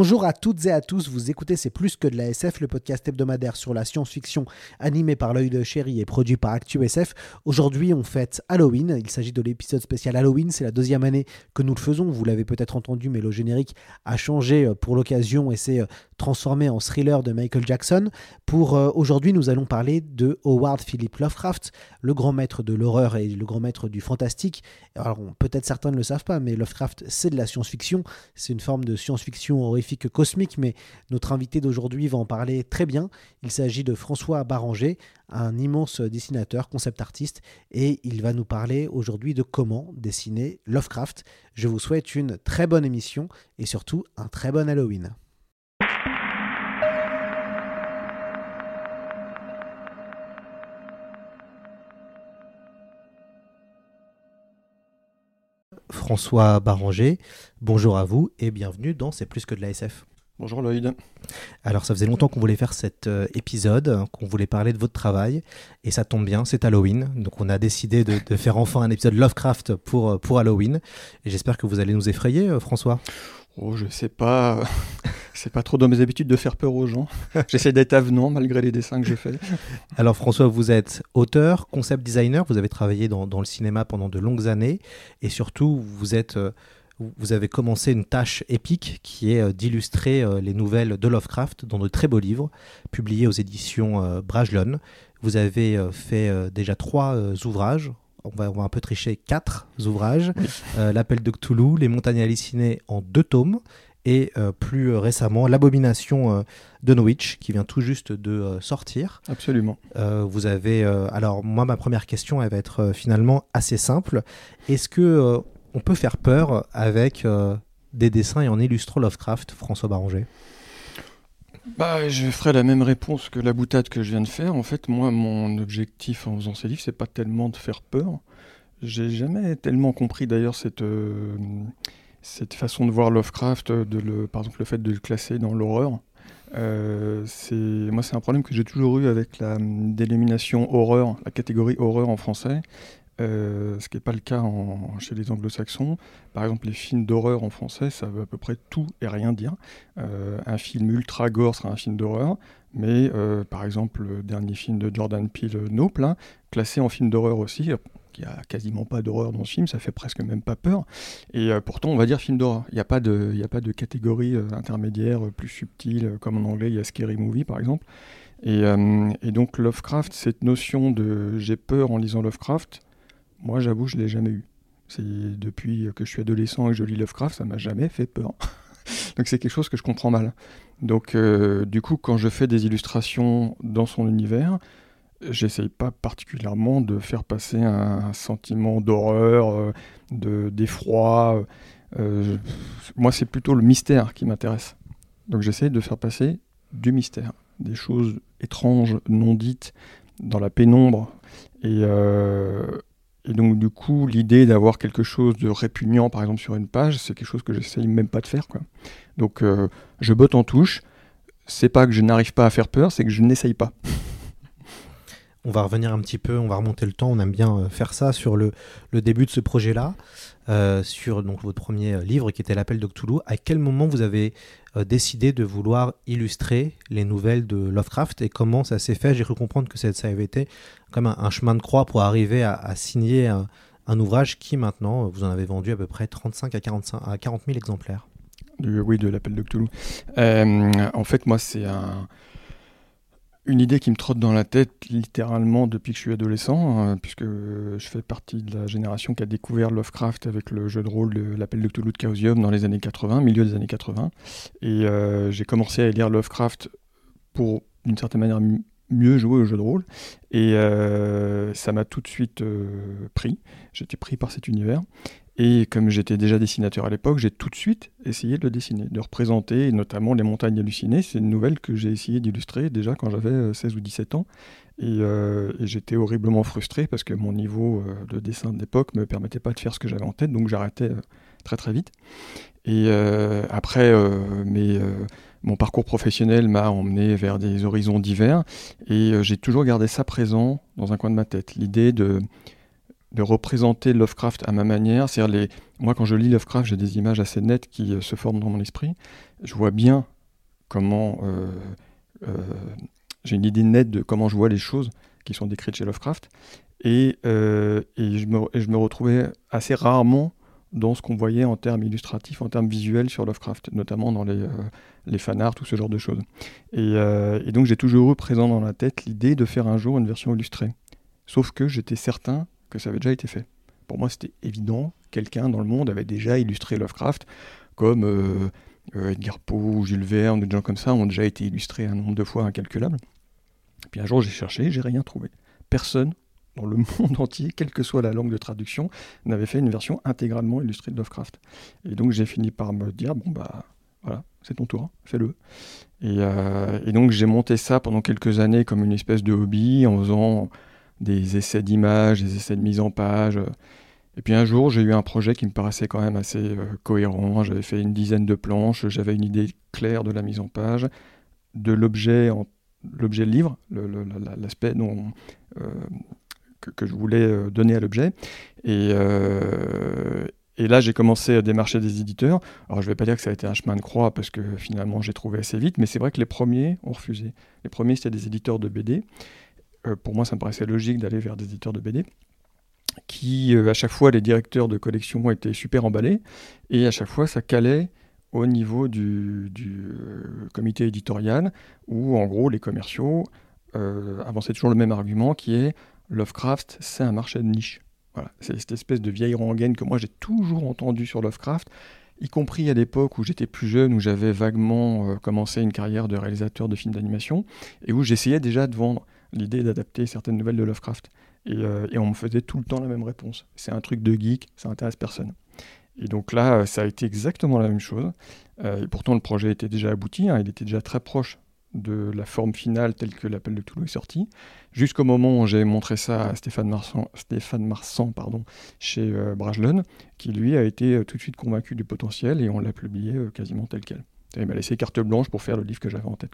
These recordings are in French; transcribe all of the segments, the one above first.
Bonjour à toutes et à tous, vous écoutez C'est plus que de la SF, le podcast hebdomadaire sur la science-fiction animé par l'œil de chéri et produit par ActuSF. Aujourd'hui, on fête Halloween, il s'agit de l'épisode spécial Halloween, c'est la deuxième année que nous le faisons, vous l'avez peut-être entendu, mais le générique a changé euh, pour l'occasion et s'est euh, transformé en thriller de Michael Jackson. Pour euh, aujourd'hui, nous allons parler de Howard Philip Lovecraft, le grand maître de l'horreur et le grand maître du fantastique. Alors peut-être certains ne le savent pas, mais Lovecraft, c'est de la science-fiction, c'est une forme de science-fiction horrifique cosmique, mais notre invité d'aujourd'hui va en parler très bien. Il s'agit de François Baranger, un immense dessinateur, concept artiste, et il va nous parler aujourd'hui de comment dessiner Lovecraft. Je vous souhaite une très bonne émission et surtout un très bon Halloween. François Baranger, bonjour à vous et bienvenue dans C'est plus que de la SF. Bonjour Lloyd. Alors ça faisait longtemps qu'on voulait faire cet euh, épisode, qu'on voulait parler de votre travail, et ça tombe bien, c'est Halloween, donc on a décidé de, de, faire enfin un épisode Lovecraft pour, pour Halloween, et j'espère que vous allez nous effrayer, euh, François. Oh, je sais pas. C'est pas trop dans mes habitudes de faire peur aux gens. J'essaie d'être avenant malgré les dessins que j'ai faits. Alors François, vous êtes auteur, concept designer, vous avez travaillé dans, dans, le cinéma pendant de longues années et surtout vous êtes... Euh, vous avez commencé une tâche épique qui est euh, d'illustrer euh, les nouvelles de Lovecraft dans de très beaux livres publiés aux éditions Brajlon. Vous avez fait déjà trois ouvrages on va, on va, un peu tricher, quatre ouvrages. Euh, L'appel de Cthulhu, Les montagnes hallucinées en deux tomes, et euh, plus récemment L'abomination euh, de Norwich, qui vient tout juste de sortir. Absolument. vous avez, alors moi, ma première question, elle va être finalement assez simple. Est-ce que on peut faire peur avec des dessins et en illustrant Lovecraft, François Baranger bah, je ferai la même réponse que la boutade que je viens de faire. En fait, moi, mon objectif en faisant ces livres, c'est pas tellement de faire peur. J'ai jamais tellement compris d'ailleurs cette, euh, cette façon de voir Lovecraft, le, par exemple le fait de le classer dans l'horreur. Euh, moi, c'est un problème que j'ai toujours eu avec la dénomination horreur, la catégorie horreur en français. Euh, ce qui n'est pas le cas chez les anglo-saxons. Par exemple, les films d'horreur en français, ça veut à peu près tout et rien dire. Euh, un film ultra gore sera un film d'horreur, mais euh, par exemple, le dernier film de Jordan Peele, Nope, classé en film d'horreur aussi, il n'y a quasiment pas d'horreur dans ce film, ça fait presque même pas peur. Et pourtant, on va dire film d'horreur. Il n'y a, pas de, a pas de catégorie intermédiaire plus subtile, comme en anglais, il y a Scary Movie par exemple. Et, donc Lovecraft, cette notion de j'ai peur en lisant Lovecraft, moi, j'avoue, je ne l'ai jamais eu. C'est depuis que je suis adolescent et que je lis Lovecraft, ça m'a jamais fait peur. Donc c'est quelque chose que je comprends mal. Donc euh, du coup, quand je fais des illustrations dans son univers, j'essaye pas particulièrement de faire passer un, sentiment d'horreur, euh, de d'effroi. Euh, moi, c'est plutôt le mystère qui m'intéresse. Donc j'essaye de faire passer du mystère, des choses étranges, non dites, dans la pénombre. Et donc, du coup, l'idée d'avoir quelque chose de répugnant, par exemple, sur une page, c'est quelque chose que j'essaye même pas de faire. Donc, euh, je botte en touche. C'est pas que je n'arrive pas à faire peur, c'est que je n'essaye pas. On va revenir un petit peu, on va remonter le temps. On aime bien euh, faire ça sur le, début de ce projet-là, euh, sur donc votre premier livre qui était l'appel de Cthulhu. À quel moment vous avez euh, décidé de vouloir illustrer les nouvelles de Lovecraft et comment ça s'est fait? J'ai cru comprendre que ça avait été comme un, chemin de croix pour arriver à, signer un, ouvrage qui maintenant vous en avez vendu à peu près 35 à 45 à 40 000 exemplaires. oui, de l'appel de Cthulhu. en fait, moi, c'est un une idée qui me trotte dans la tête littéralement depuis que je suis adolescent, hein, puisque je fais partie de la génération qui a découvert Lovecraft avec le jeu de rôle de l'appel de Cthulhu de Chaosium dans les années 80, milieu des années 80. Et euh, j'ai commencé à lire Lovecraft pour, d'une certaine manière, mieux jouer au jeu de rôle. Et euh, ça m'a tout de suite euh, pris. J'étais pris par cet univers. Et comme j'étais déjà dessinateur à l'époque, j'ai tout de suite essayé de le dessiner, de représenter notamment les montagnes hallucinées. C'est une nouvelle que j'ai essayé d'illustrer déjà quand j'avais 16 euh, ou 17 ans. Euh, et, j'étais horriblement frustré parce que mon niveau euh, de dessin de l'époque ne me permettait pas de faire ce que j'avais en tête, donc j'arrêtais très très vite. Et après, mon parcours professionnel m'a emmené vers des horizons divers et j'ai toujours gardé ça présent dans un coin de ma tête. L'idée de de représenter Lovecraft à ma manière. C'est-à-dire, les... moi, quand je lis Lovecraft, j'ai des images assez nettes qui euh, se forment dans mon esprit. Je vois bien comment. Euh, euh, j'ai une idée nette de comment je vois les choses qui sont décrites chez Lovecraft. Et, et, je, me, je, me, retrouvais assez rarement dans ce qu'on voyait en termes illustratifs, en termes visuels sur Lovecraft, notamment dans les, les fanarts, tout ce genre de choses. Et, et donc j'ai toujours eu présent dans la tête l'idée de faire un jour une version illustrée. Sauf que j'étais certain que ça avait déjà été fait. Pour moi, c'était évident, quelqu'un dans le monde avait déjà illustré Lovecraft, comme euh, euh, Edgar Poe Jules Verne, des gens comme ça ont déjà été illustrés un nombre de fois incalculable. Puis un jour, j'ai cherché, j'ai rien trouvé. Personne dans le monde entier, quelle que soit la langue de traduction, n'avait fait une version intégralement illustrée de Lovecraft. Et donc j'ai fini par me dire, bon bah voilà, c'est ton tour, fais-le. Et, euh, et, donc j'ai monté ça pendant quelques années comme une espèce de hobby, en faisant des essais d'images, des essais de mise en page. Et puis un jour, j'ai eu un projet qui me paraissait quand même assez euh, cohérent. J'avais fait une dizaine de planches, j'avais une idée claire de la mise en page, de l'objet, l'objet livre, l'aspect euh, que, je voulais euh, donner à l'objet. Et, et là, j'ai commencé à démarcher des éditeurs. Alors, je ne vais pas dire que ça a été un chemin de croix parce que finalement, j'ai trouvé assez vite, mais c'est vrai que les premiers ont refusé. Les premiers, c'était des éditeurs de BD. Euh, pour moi, ça me paraissait logique d'aller vers des éditeurs de BD qui, euh, à chaque fois, les directeurs de collection étaient super emballés, et à chaque fois, ça calait au niveau du, euh, comité éditorial, où, en gros, les commerciaux avançaient toujours le même argument, qui est Lovecraft, c'est un marché de niche. Voilà. C'est cette espèce de vieille rengaine que moi, j'ai toujours entendu sur Lovecraft, y compris à l'époque où j'étais plus jeune, où j'avais vaguement commencé une carrière de réalisateur de films d'animation, et où j'essayais déjà de vendre l'idée d'adapter certaines nouvelles de Lovecraft. Euh, et, on me faisait tout le temps la même réponse. C'est un truc de geek, ça intéresse personne. Et donc là, ça a été exactement la même chose. Euh, et pourtant, le projet était déjà abouti, hein, il était déjà très proche de la forme finale telle que l'appel de Toulouse est sorti, jusqu'au moment où j'ai montré ça à Stéphane Marsan, Stéphane Marsan pardon, chez euh, qui lui a été tout de suite convaincu du potentiel et on l'a publié quasiment tel quel. il m'a laissé carte blanche pour faire le livre que j'avais en tête.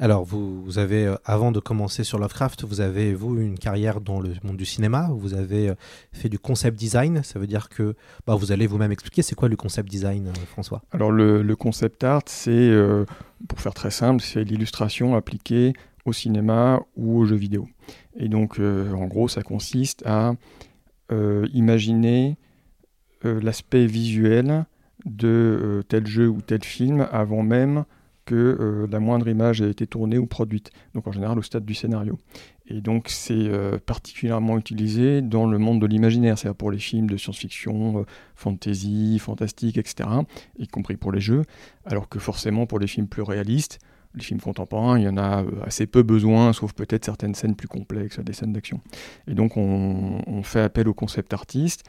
Alors, vous, avez, euh, avant de commencer sur Lovecraft, vous avez, vous, une carrière dans le monde du cinéma. Vous avez euh, fait du concept design. Ça veut dire que bah, vous allez vous-même expliquer c'est quoi le concept design, euh, François? Alors, le, concept art, c'est, pour faire très simple, c'est l'illustration appliquée au cinéma ou aux jeux vidéo. Et donc, en gros, ça consiste à imaginer l'aspect visuel de tel jeu ou tel film avant même que euh, la moindre image a été tournée ou produite, donc en général au stade du scénario. Et donc c'est euh, particulièrement utilisé dans le monde de l'imaginaire, c'est-à-dire pour les films de science-fiction, euh, fantasy, fantastique, etc., y compris pour les jeux, alors que forcément pour les films plus réalistes, les films contemporains, il y en a assez peu besoin, sauf peut-être certaines scènes plus complexes, des scènes d'action. Et donc on, on fait appel au concept artiste,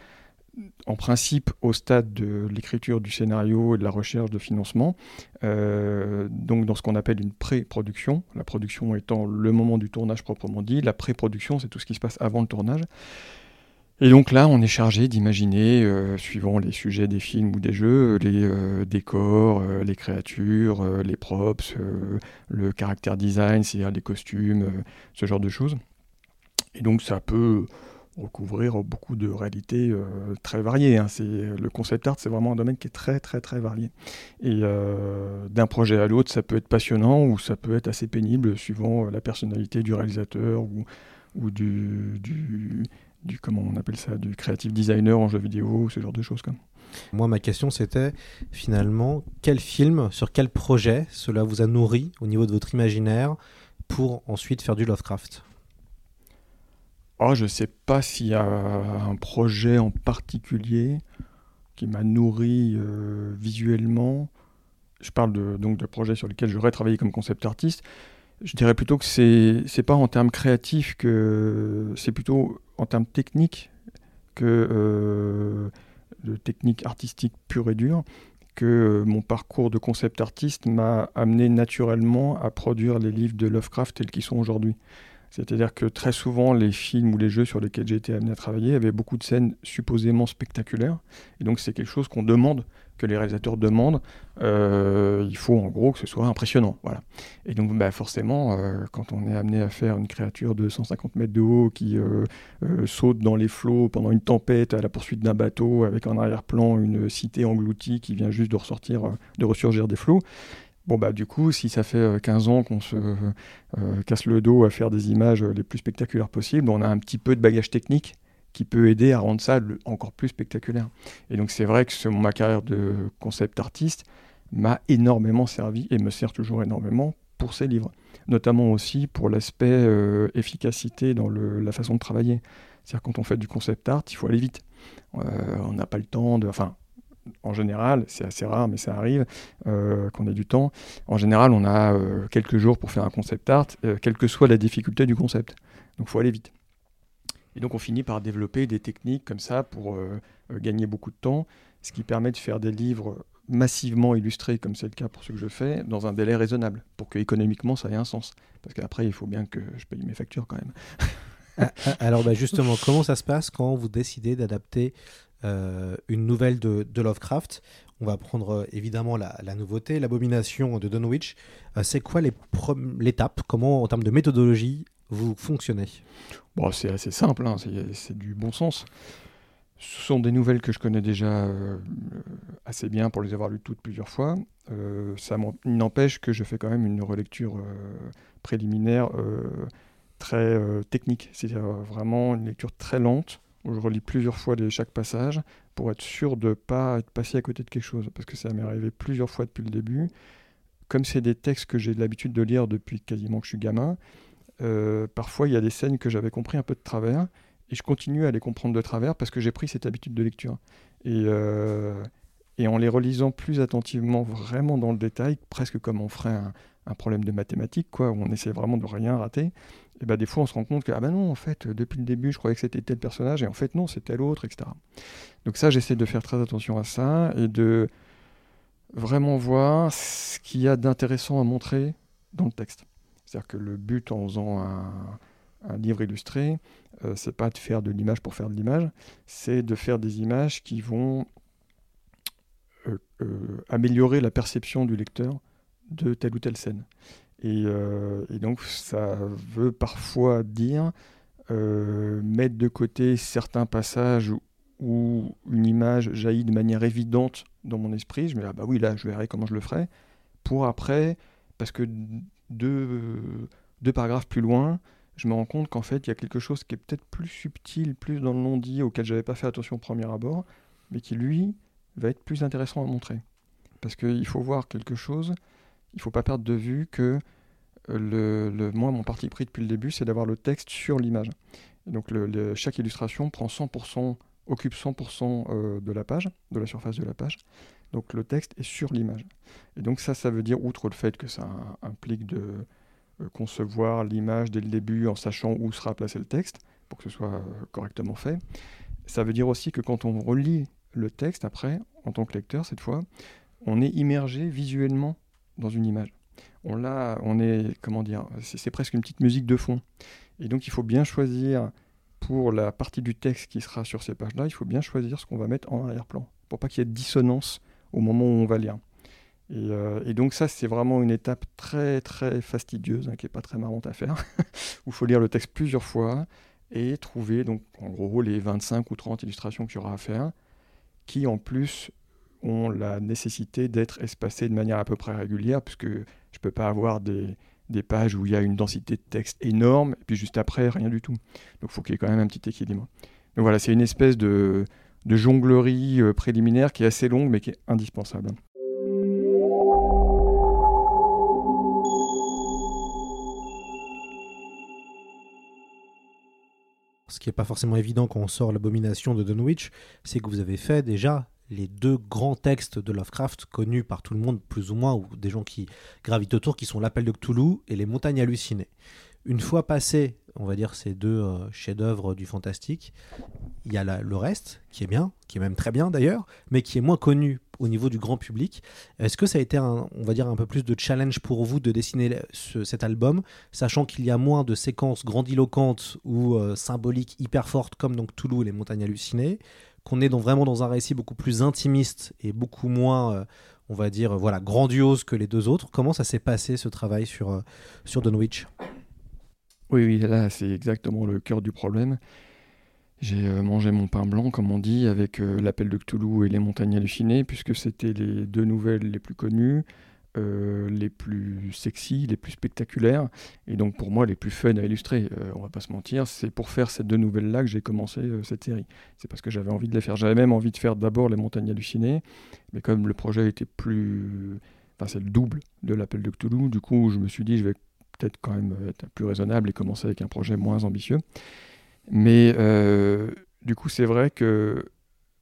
en principe au stade de l'écriture du scénario et de la recherche de financement, euh, donc dans ce qu'on appelle une pré-production, la production étant le moment du tournage proprement dit, la pré-production c'est tout ce qui se passe avant le tournage. Et donc là, on est chargé d'imaginer, euh, suivant les sujets des films ou des jeux, les euh, décors, les créatures, les props, le caractère design, c'est-à-dire les costumes, ce genre de choses. Et donc ça peut recouvrir beaucoup de réalités euh, très variées. Hein. le concept art, c'est vraiment un domaine qui est très très très varié. Et euh, d'un projet à l'autre, ça peut être passionnant ou ça peut être assez pénible suivant euh, la personnalité du réalisateur ou, du, comment on appelle ça, du creative designer en jeu vidéo, ce genre de choses. Moi, ma question, c'était finalement, quel film, sur quel projet cela vous a nourri au niveau de votre imaginaire pour ensuite faire du Lovecraft? Oh, je sais pas s'il y a un projet en particulier qui m'a nourri euh, visuellement. Je parle de, donc de projets sur lesquels j'aurais travaillé comme concept artiste. Je dirais plutôt que c'est c'est pas en termes créatifs que c'est plutôt en termes techniques que euh, de technique artistique pure et dure que mon parcours de concept artiste m'a amené naturellement à produire les livres de Lovecraft tels qu'ils sont aujourd'hui. C'est-à-dire que très souvent, les films ou les jeux sur lesquels j'ai été amené à travailler avaient beaucoup de scènes supposément spectaculaires. Et donc, c'est quelque chose qu'on demande, que les réalisateurs demandent. Euh, il faut en gros que ce soit impressionnant. Voilà. Et donc, bah, forcément, euh, quand on est amené à faire une créature de 150 mètres de haut qui euh, saute dans les flots pendant une tempête à la poursuite d'un bateau, avec en arrière-plan une cité engloutie qui vient juste de ressortir, de ressurgir des flots, Bon, bah, du coup, si ça fait 15 euh, ans qu'on se euh, casse le dos à faire des images les plus spectaculaires possibles, on a un petit peu de bagage technique qui peut aider à rendre ça encore plus spectaculaire. Et donc, c'est vrai que ma carrière de concept artiste m'a énormément servi et me sert toujours énormément pour ces livres. Notamment aussi pour l'aspect euh, efficacité dans la façon de travailler. C'est-à-dire, quand on fait du concept art, il faut aller vite. on n'a pas le temps de. Enfin, en général, c'est assez rare, mais ça arrive, euh, qu'on ait du temps. En général, on a euh, quelques jours pour faire un concept art, euh, quelle que soit la difficulté du concept. Donc, faut aller vite. Et donc, on finit par développer des techniques comme ça pour gagner beaucoup de temps, ce qui permet de faire des livres massivement illustrés, comme c'est le cas pour ce que je fais, dans un délai raisonnable, pour que économiquement ça ait un sens. Parce qu'après, il faut bien que je paye mes factures quand même. Ah, ah, alors bah, justement, comment ça se passe quand vous décidez d'adapter euh, une nouvelle de, Lovecraft. On va prendre euh, évidemment la, nouveauté, l'abomination de Dunwich. Euh, c'est quoi l'étape? Comment, en termes de méthodologie, vous fonctionnez? C'est assez simple, hein, c'est du bon sens. Ce sont des nouvelles que je connais déjà assez bien pour les avoir lues toutes plusieurs fois. ça n'empêche que je fais quand même une relecture préliminaire très technique, c'est-à-dire vraiment une lecture très lente où je relis plusieurs fois chaque passage pour être sûr de ne pas être passé à côté de quelque chose. Parce que ça m'est arrivé plusieurs fois depuis le début. Comme c'est des textes que j'ai l'habitude de lire depuis quasiment que je suis gamin, euh, parfois il y a des scènes que j'avais compris un peu de travers et je continue à les comprendre de travers parce que j'ai pris cette habitude de lecture. Et, euh, en les relisant plus attentivement, vraiment dans le détail, presque comme on ferait un, un problème de mathématiques, quoi, où on essaie vraiment de rien rater, et bah, des fois on se rend compte que ah bah non, en fait, depuis le début, je croyais que c'était tel personnage, et en fait non, c'est tel autre, etc. Donc ça, j'essaie de faire très attention à ça, et de vraiment voir ce qu'il y a d'intéressant à montrer dans le texte. C'est-à-dire que le but en faisant un, livre illustré, euh, c'est pas de faire de l'image pour faire de l'image, c'est de faire des images qui vont euh, euh, améliorer la perception du lecteur de telle ou telle scène. Euh, et, donc ça veut parfois dire euh, mettre de côté certains passages où une image jaillit de manière évidente dans mon esprit. Je me dis, ah bah oui, là, je verrai comment je le ferai. Pour après, parce que deux, deux paragraphes plus loin, je me rends compte qu'en fait, il y a quelque chose qui est peut-être plus subtil, plus dans le non-dit, auquel j'avais pas fait attention au premier abord, mais qui, lui, va être plus intéressant à montrer. Parce qu'il faut voir quelque chose il ne faut pas perdre de vue que euh, moi, mon parti pris depuis le début, c'est d'avoir le texte sur l'image. Donc chaque illustration prend 100%, occupe 100% euh, de la page, de la surface de la page. Donc le texte est sur l'image. Et donc ça, ça veut dire, outre le fait que ça implique de euh, concevoir l'image dès le début en sachant où sera placé le texte, pour que ce soit correctement fait, ça veut dire aussi que quand on relit le texte après, en tant que lecteur cette fois, on est immergé visuellement dans une image. On l'a, on est, comment dire, c'est presque une petite musique de fond. Et donc il faut bien choisir pour la partie du texte qui sera sur ces pages-là, il faut bien choisir ce qu'on va mettre en arrière-plan, pour pas qu'il y ait de dissonance au moment où on va lire. Et, euh, donc ça, c'est vraiment une étape très très fastidieuse, hein, qui est pas très marrante à faire, où il faut lire le texte plusieurs fois et trouver donc en gros les 25 ou 30 illustrations qu'il y aura à faire, qui en plus ont la nécessité d'être espacés de manière à peu près régulière, puisque je ne peux pas avoir des, pages où il y a une densité de texte énorme, et puis juste après, rien du tout. Donc il faut qu'il y ait quand même un petit équilibre. Donc voilà, c'est une espèce de, jonglerie euh, préliminaire qui est assez longue, mais qui est indispensable. Ce qui n'est pas forcément évident quand on sort l'abomination de Dunwich, c'est que vous avez fait déjà les deux grands textes de Lovecraft connus par tout le monde, plus ou moins, ou des gens qui gravitent autour, qui sont L'Appel de Cthulhu et Les Montagnes Hallucinées. Une fois passé, on va dire, ces deux euh, chefs-d'œuvre du fantastique, il y a le reste, qui est bien, qui est même très bien d'ailleurs, mais qui est moins connu au niveau du grand public. Est-ce que ça a été, un, on va dire, un peu plus de challenge pour vous de dessiner ce- cet album, sachant qu'il y a moins de séquences grandiloquentes ou euh, symboliques hyper fortes comme donc Toulouse et les montagnes hallucinées, qu'on est vraiment dans un récit beaucoup plus intimiste et beaucoup moins, euh, on va dire, euh, voilà, grandiose que les deux autres. Comment ça s'est passé ce travail sur, euh, sur Dunwich Oui, oui, là, c'est exactement le cœur du problème. J'ai mangé mon pain blanc, comme on dit, avec l'appel de Cthulhu et les montagnes hallucinées, puisque c'était les deux nouvelles les plus connues, euh, les plus sexy, les plus spectaculaires, et donc pour moi les plus fun à illustrer. Euh, on va pas se mentir, c'est pour faire ces deux nouvelles-là que j'ai commencé euh, cette série. C'est parce que j'avais envie de les faire. J'avais même envie de faire d'abord les montagnes hallucinées, mais comme le projet était plus... Enfin, c'est le double de l'appel de Cthulhu, du coup, je me suis dit, je vais peut-être quand même être plus raisonnable et commencer avec un projet moins ambitieux. Mais euh, du coup, c'est vrai que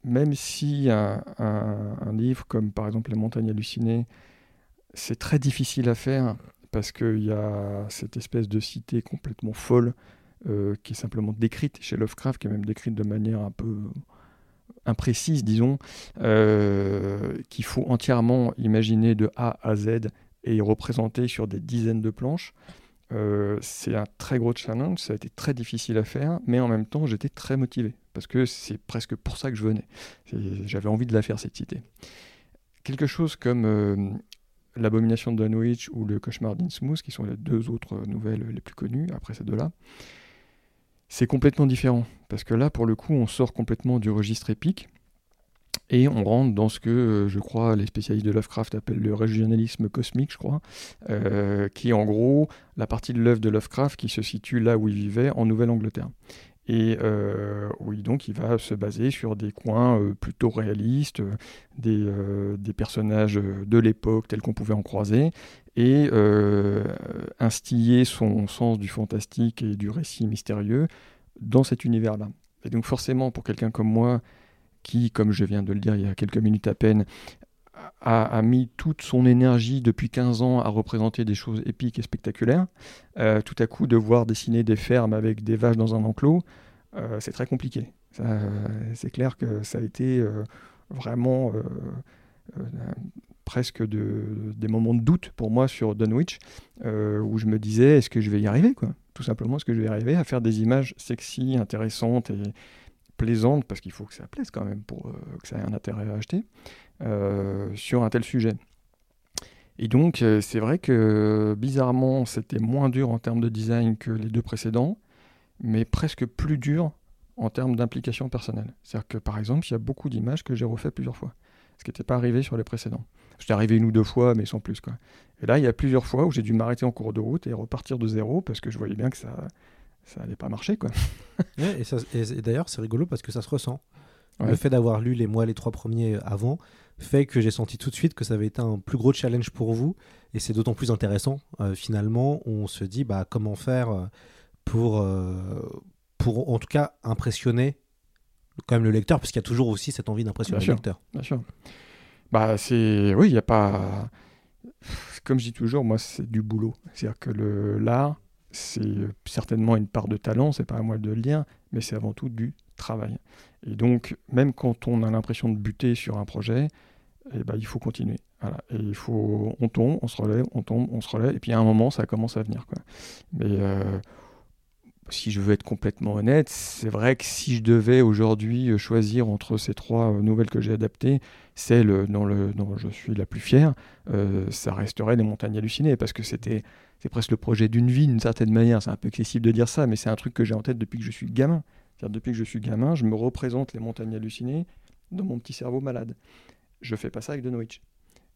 même si un, livre comme par exemple Les montagnes hallucinées, c'est très difficile à faire parce qu'il y a cette espèce de cité complètement folle euh, qui est simplement décrite chez Lovecraft, qui est même décrite de manière un peu imprécise, disons, euh, qu'il faut entièrement imaginer de A à Z et représenter sur des dizaines de planches. Euh, c'est un très gros challenge, ça a été très difficile à faire, mais en même temps j'étais très motivé, parce que c'est presque pour ça que je venais. J'avais envie de la faire cette cité. Quelque chose comme L'abomination de Dunwich ou Le cauchemar d'Innsmouth, qui sont les deux autres nouvelles les plus connues, après ces deux-là, c'est complètement différent, parce que là pour le coup on sort complètement du registre épique, et on rentre dans ce que euh, je crois les spécialistes de Lovecraft appellent le régionalisme cosmique, je crois, euh, qui est en gros la partie de l'œuvre de Lovecraft qui se situe là où il vivait, en Nouvelle-Angleterre. Et euh, oui, donc il va se baser sur des coins euh, plutôt réalistes, euh, des, personnages de l'époque tels qu'on pouvait en croiser, et instiller son sens du fantastique et du récit mystérieux dans cet univers-là. Et donc forcément, pour quelqu'un comme moi, qui, comme je viens de le dire il y a quelques minutes à peine, a, mis toute son énergie depuis 15 ans à représenter des choses épiques et spectaculaires, euh, tout à coup de voir dessiner des fermes avec des vaches dans un enclos, euh, c'est très compliqué. Euh, C'est clair que ça a été vraiment presque de, des moments de doute pour moi sur Dunwich, où je me disais, est-ce que je vais y arriver quoi? Tout simplement, est-ce que je vais y arriver à faire des images sexy, intéressantes et plaisante, parce qu'il faut que ça plaise quand même pour euh, que ça ait un intérêt à acheter, euh, sur un tel sujet. Et donc, euh, c'est vrai que bizarrement, c'était moins dur en termes de design que les deux précédents, mais presque plus dur en termes d'implication personnelle. C'est-à-dire que, par exemple, il y a beaucoup d'images que j'ai refait plusieurs fois, ce qui n'était pas arrivé sur les précédents. J'étais arrivé une ou deux fois, mais sans plus. Quoi. Et là, il y a plusieurs fois où j'ai dû m'arrêter en cours de route et repartir de zéro, parce que je voyais bien que ça ça allait pas marcher. Quoi. Ouais, et, ça- et- et d'ailleurs, c'est rigolo parce que ça se ressent. Ouais. Le fait d'avoir lu les mois, les trois premiers avant, fait que j'ai senti tout de suite que ça avait été un plus gros challenge pour vous. Et c'est d'autant plus intéressant. Euh, finalement, on se dit bah, comment faire euh, pour, euh, pour, en tout cas, impressionner quand même le lecteur, parce qu'il y a toujours aussi cette envie d'impressionner le sûr. lecteur. Bien sûr. Bah, c'est. Oui, il n'y a pas. Comme je dis toujours, moi, c'est du boulot. C'est-à-dire que le... l'art, c'est certainement une part de talent, c'est pas à moi de le dire, mais c'est avant tout du travail. Et donc, même quand on a l'impression de buter sur un projet, eh ben, il faut continuer. Voilà. Et il faut, on tombe, on se relève, on tombe, on se relève, et puis à un moment, ça commence à venir. Quoi. Mais euh, si je veux être complètement honnête, c'est vrai que si je devais aujourd'hui euh, choisir entre ces trois euh, nouvelles que j'ai adaptées, celle euh, dont, le, dont je suis la plus fière, ça resterait Les Montagnes Hallucinées, parce que c'était c'est presque le projet d'une vie d'une certaine manière. C'est un peu excessif de dire ça, mais c'est un truc que j'ai en tête depuis que je suis gamin. C'est-à-dire depuis que je suis gamin, je me représente Les Montagnes Hallucinées dans mon petit cerveau malade. Je fais pas ça avec Dunwich.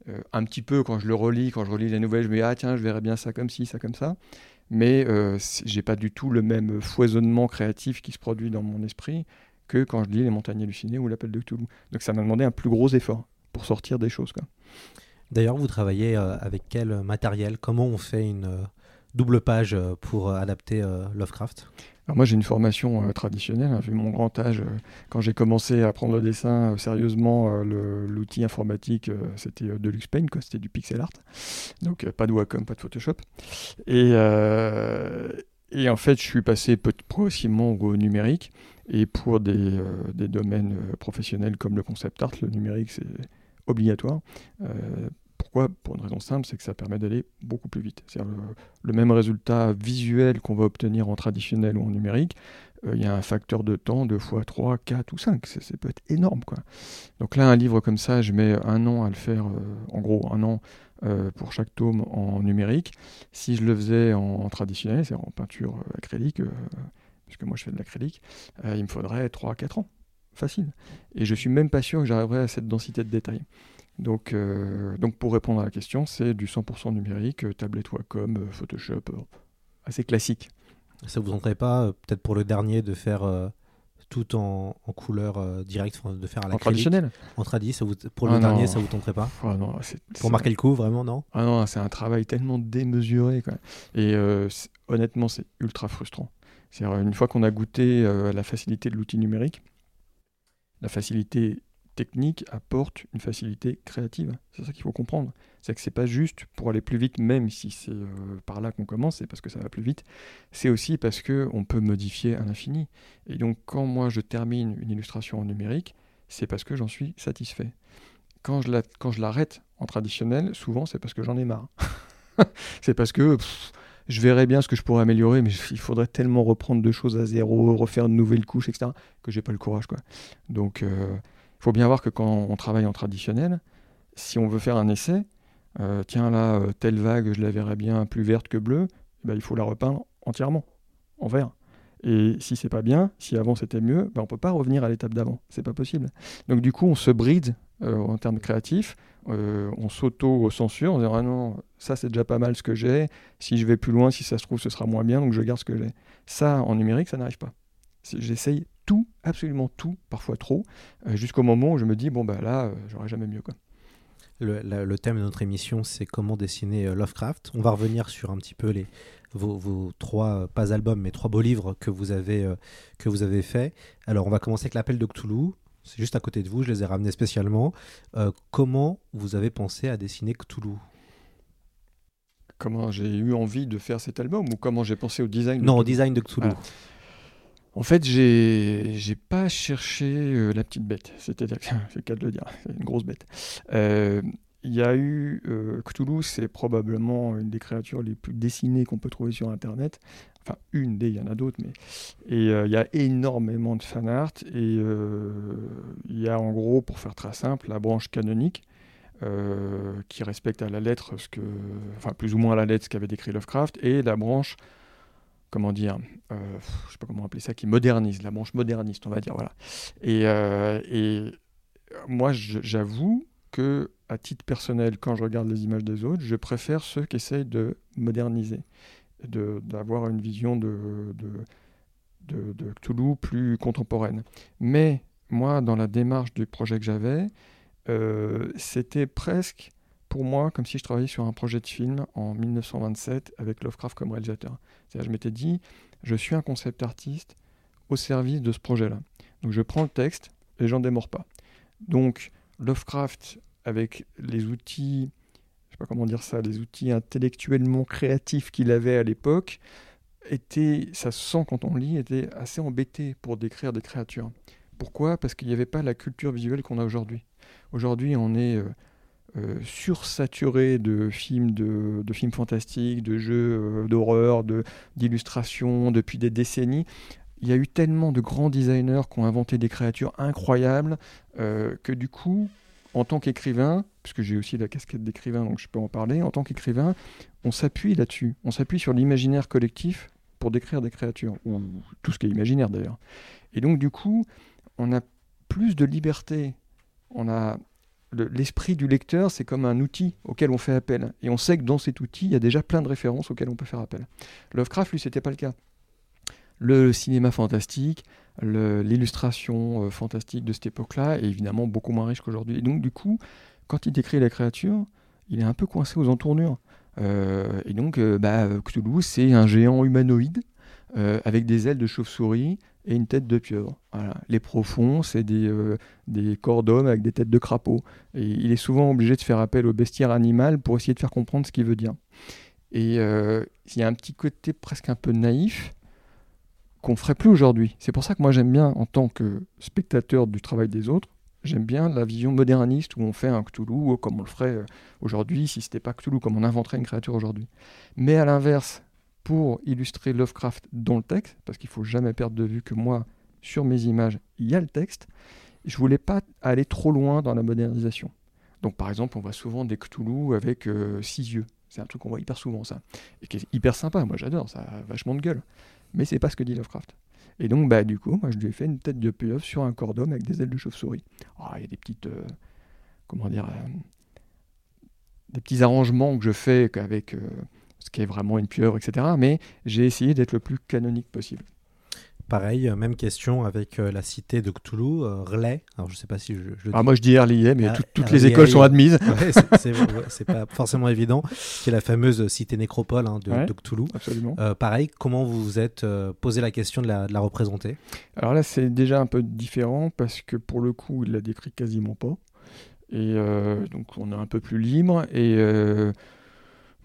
Euh, un petit peu quand je le relis, quand je relis les nouvelles, je me dis ah tiens, je verrais bien ça comme ci, ça comme ça. Mais euh, j'ai pas du tout le même foisonnement créatif qui se produit dans mon esprit que quand je lis Les Montagnes Hallucinées ou L'Appel de Cthulhu. Donc ça m'a demandé un plus gros effort pour sortir des choses. D'ailleurs, vous travaillez euh, avec quel matériel? Comment on fait une euh, double page euh, pour euh, adapter euh, Lovecraft moi j'ai une formation traditionnelle, hein, vu mon grand âge, quand j'ai commencé à apprendre le dessin sérieusement, l'outil informatique c'était Deluxe Paint, c'était du pixel art, donc pas de Wacom, pas de Photoshop. Et, en fait je suis passé progressivement au numérique, et pour des, domaines professionnels comme le concept art, le numérique c'est obligatoire. Euh, Pour une raison simple, c'est que ça permet d'aller beaucoup plus vite. C'est-à-dire le, le même résultat visuel qu'on va obtenir en traditionnel ou en numérique, euh, il y a un facteur de temps, 2 fois 3, 4 ou 5. Ça, peut être énorme. Quoi. Donc là, un livre comme ça, je mets un an à le faire, euh, en gros un an euh, pour chaque tome en numérique. Si je le faisais en, traditionnel, c'est-à-dire en peinture euh, acrylique, euh, puisque moi je fais de l'acrylique, euh, il me faudrait 3 à 4 ans. Facile. Et je suis même pas sûr que j'arriverai à cette densité de détail. Donc, euh, donc pour répondre à la question, c'est du 100% numérique, euh, tablette Wacom, euh, Photoshop, assez classique. Ça vous tenterait pas, peut-être pour le dernier, de faire tout en, en couleur euh, directe, de faire à la En traditionnel? En tradi, ça vous, pour Ah le dernier, non. ça vous tenterait pas? Ah non, c'est- Pour c'est- marquer le coup, vraiment, non? Ah non, c'est un travail tellement démesuré. Quoi. Et euh, c'est- honnêtement, c'est ultra frustrant. C'est-à-dire, une fois qu'on a goûté euh, à la facilité de l'outil numérique, la facilité technique apporte une facilité créative. C'est ça qu'il faut comprendre. C'est que c'est pas juste pour aller plus vite, même si c'est euh, par là qu'on commence, c'est parce que ça va plus vite. C'est aussi parce que on peut modifier à l'infini. Et donc, quand moi je termine une illustration en numérique, c'est parce que j'en suis satisfait. Quand je la- quand je l'arrête en traditionnel, souvent c'est parce que j'en ai marre. c'est parce que je verrais bien ce que je pourrais améliorer, mais il faudrait tellement reprendre deux choses à zéro, refaire de nouvelles couches, etc., que j'ai pas le courage. Quoi. Donc, il faut bien voir que quand on travaille en traditionnel, si on veut faire un essai, euh, tiens là, euh, telle vague, je la verrais bien plus verte que bleue, eh ben, il faut la repeindre entièrement, en vert. Et si c'est pas bien, si avant c'était mieux, ben on peut pas revenir à l'étape d'avant. C'est pas possible. Donc du coup, on se bride euh, en termes créatifs, on s'auto-censure en disant ah non, ça c'est déjà pas mal ce que j'ai. Si je vais plus loin, si ça se trouve, ce sera moins bien, donc je garde ce que j'ai. Ça, en numérique, ça n'arrive pas. J'essaye tout, absolument tout, parfois trop, euh, jusqu'au moment où je me dis bon bah là, euh, j'aurai jamais mieux quoi. le, la- le thème de notre émission, c'est comment dessiner euh, Lovecraft. On va revenir sur un petit peu les, vos, vos trois, pas albums, mais trois beaux livres que vous avez, euh, que vous avez faits. Alors, on va commencer avec l'appel de Cthulhu. C'est juste à côté de vous, je les ai ramenés spécialement. Euh, comment vous avez pensé à dessiner Cthulhu? Comment j'ai eu envie de faire cet album ou comment j'ai pensé au design de Non, au design de Cthulhu. Voilà. En fait, j'ai pas cherché euh, la petite bête, c'est-à-dire c'est le cas de le dire, c'est une grosse bête. Euh, Il y a eu euh, Cthulhu, c'est probablement une des créatures les plus dessinées qu'on peut trouver sur Internet. Enfin, une des, il y en a d'autres, mais et euh, il y a énormément de fan art et il y a en gros, pour faire très simple, la branche canonique. qui respecte à la lettre ce que, enfin plus ou moins à la lettre ce qu'avait décrit Lovecraft, et la branche comment dire, euh, je sais pas comment appeler ça, qui modernise, la branche moderniste, on va dire, voilà. Et, euh, moi, j'avoue que, à titre personnel, quand je regarde les images des autres, je préfère ceux qui essayent de moderniser, de- d'avoir une vision de, de, de, de Cthulhu plus contemporaine. Mais moi, dans la démarche du projet que j'avais, euh, c'était presque pour moi comme si je travaillais sur un projet de film en 1927 avec Lovecraft comme réalisateur. C'est-à-dire, je m'étais dit, je suis un concept artiste au service de ce projet-là. Donc je prends le texte et j'en démords pas. Donc Lovecraft, avec les outils, je sais pas comment dire ça, les outils intellectuellement créatifs qu'il avait à l'époque, était, ça se sent quand on lit, était assez embêté pour décrire des créatures. Pourquoi? Parce qu'il n'y avait pas la culture visuelle qu'on a aujourd'hui. Aujourd'hui, on est euh, euh, sursaturé de films, de, films fantastiques, de jeux euh, d'horreur, d'illustrations depuis des décennies. Il y a eu tellement de grands designers qui ont inventé des créatures incroyables euh, que du coup, en tant qu'écrivain, puisque j'ai aussi la casquette d'écrivain, donc je peux en parler, en tant qu'écrivain, on s'appuie là-dessus. On s'appuie sur l'imaginaire collectif pour décrire des créatures, ou tout ce qui est imaginaire d'ailleurs. Et donc du coup, on a plus de liberté. On a l'esprit du lecteur, c'est comme un outil auquel on fait appel. Et on sait que dans cet outil, il y a déjà plein de références auxquelles on peut faire appel. Lovecraft, lui, c'était pas le cas. Le cinéma fantastique, l'illustration euh, fantastique de cette époque-là est évidemment beaucoup moins riche qu'aujourd'hui. Et donc, du coup, quand il décrit la créature, il est un peu coincé aux entournures. Euh, et donc, euh, bah, Cthulhu, c'est un géant humanoïde avec des ailes de chauve-souris et une tête de pieuvre. Les profonds, c'est des, euh, corps d'hommes avec des têtes de crapauds. Et il est souvent obligé de faire appel au bestiaire animal pour essayer de faire comprendre ce qu'il veut dire. Et euh, il y a un petit côté presque un peu naïf qu'on ferait plus aujourd'hui. C'est pour ça que moi j'aime bien, en tant que spectateur du travail des autres, j'aime bien la vision moderniste où on fait un Cthulhu comme on le ferait euh, aujourd'hui, si c'était pas Cthulhu, comme on inventerait une créature aujourd'hui. Mais à l'inverse, pour illustrer Lovecraft dans le texte, parce qu'il faut jamais perdre de vue que moi, sur mes images, il y a le texte, je voulais pas aller trop loin dans la modernisation. Donc par exemple, on voit souvent des Cthulhu avec euh, six yeux. C'est un truc qu'on voit hyper souvent ça. Et qui est hyper sympa, moi j'adore, ça a vachement de gueule. Mais c'est pas ce que dit Lovecraft. Et donc bah du coup, moi je lui ai fait une tête de pieuvre sur un d'homme avec des ailes de chauve-souris. Ah, Il y a des petites... euh, comment dire... euh, des petits arrangements que je fais avec ce qui est vraiment une pieuvre, etc. Mais j'ai essayé d'être le plus canonique possible. Pareil, euh, même question avec euh, la cité de Cthulhu, euh, R'lyeh. Alors je sais pas si je, Ah, moi je dis Erlier, mais Ah, tout- toutes les écoles sont admises. Ouais, c'est- ouais, pas forcément évident. C'est la fameuse cité nécropole hein, de, Ouais. de Cthulhu. Absolument. Euh, pareil, comment vous vous êtes euh, posé la question de la, de la représenter? Alors là, c'est déjà un peu différent parce que pour le coup, il la décrit quasiment pas. Et donc, on est un peu plus libre. Et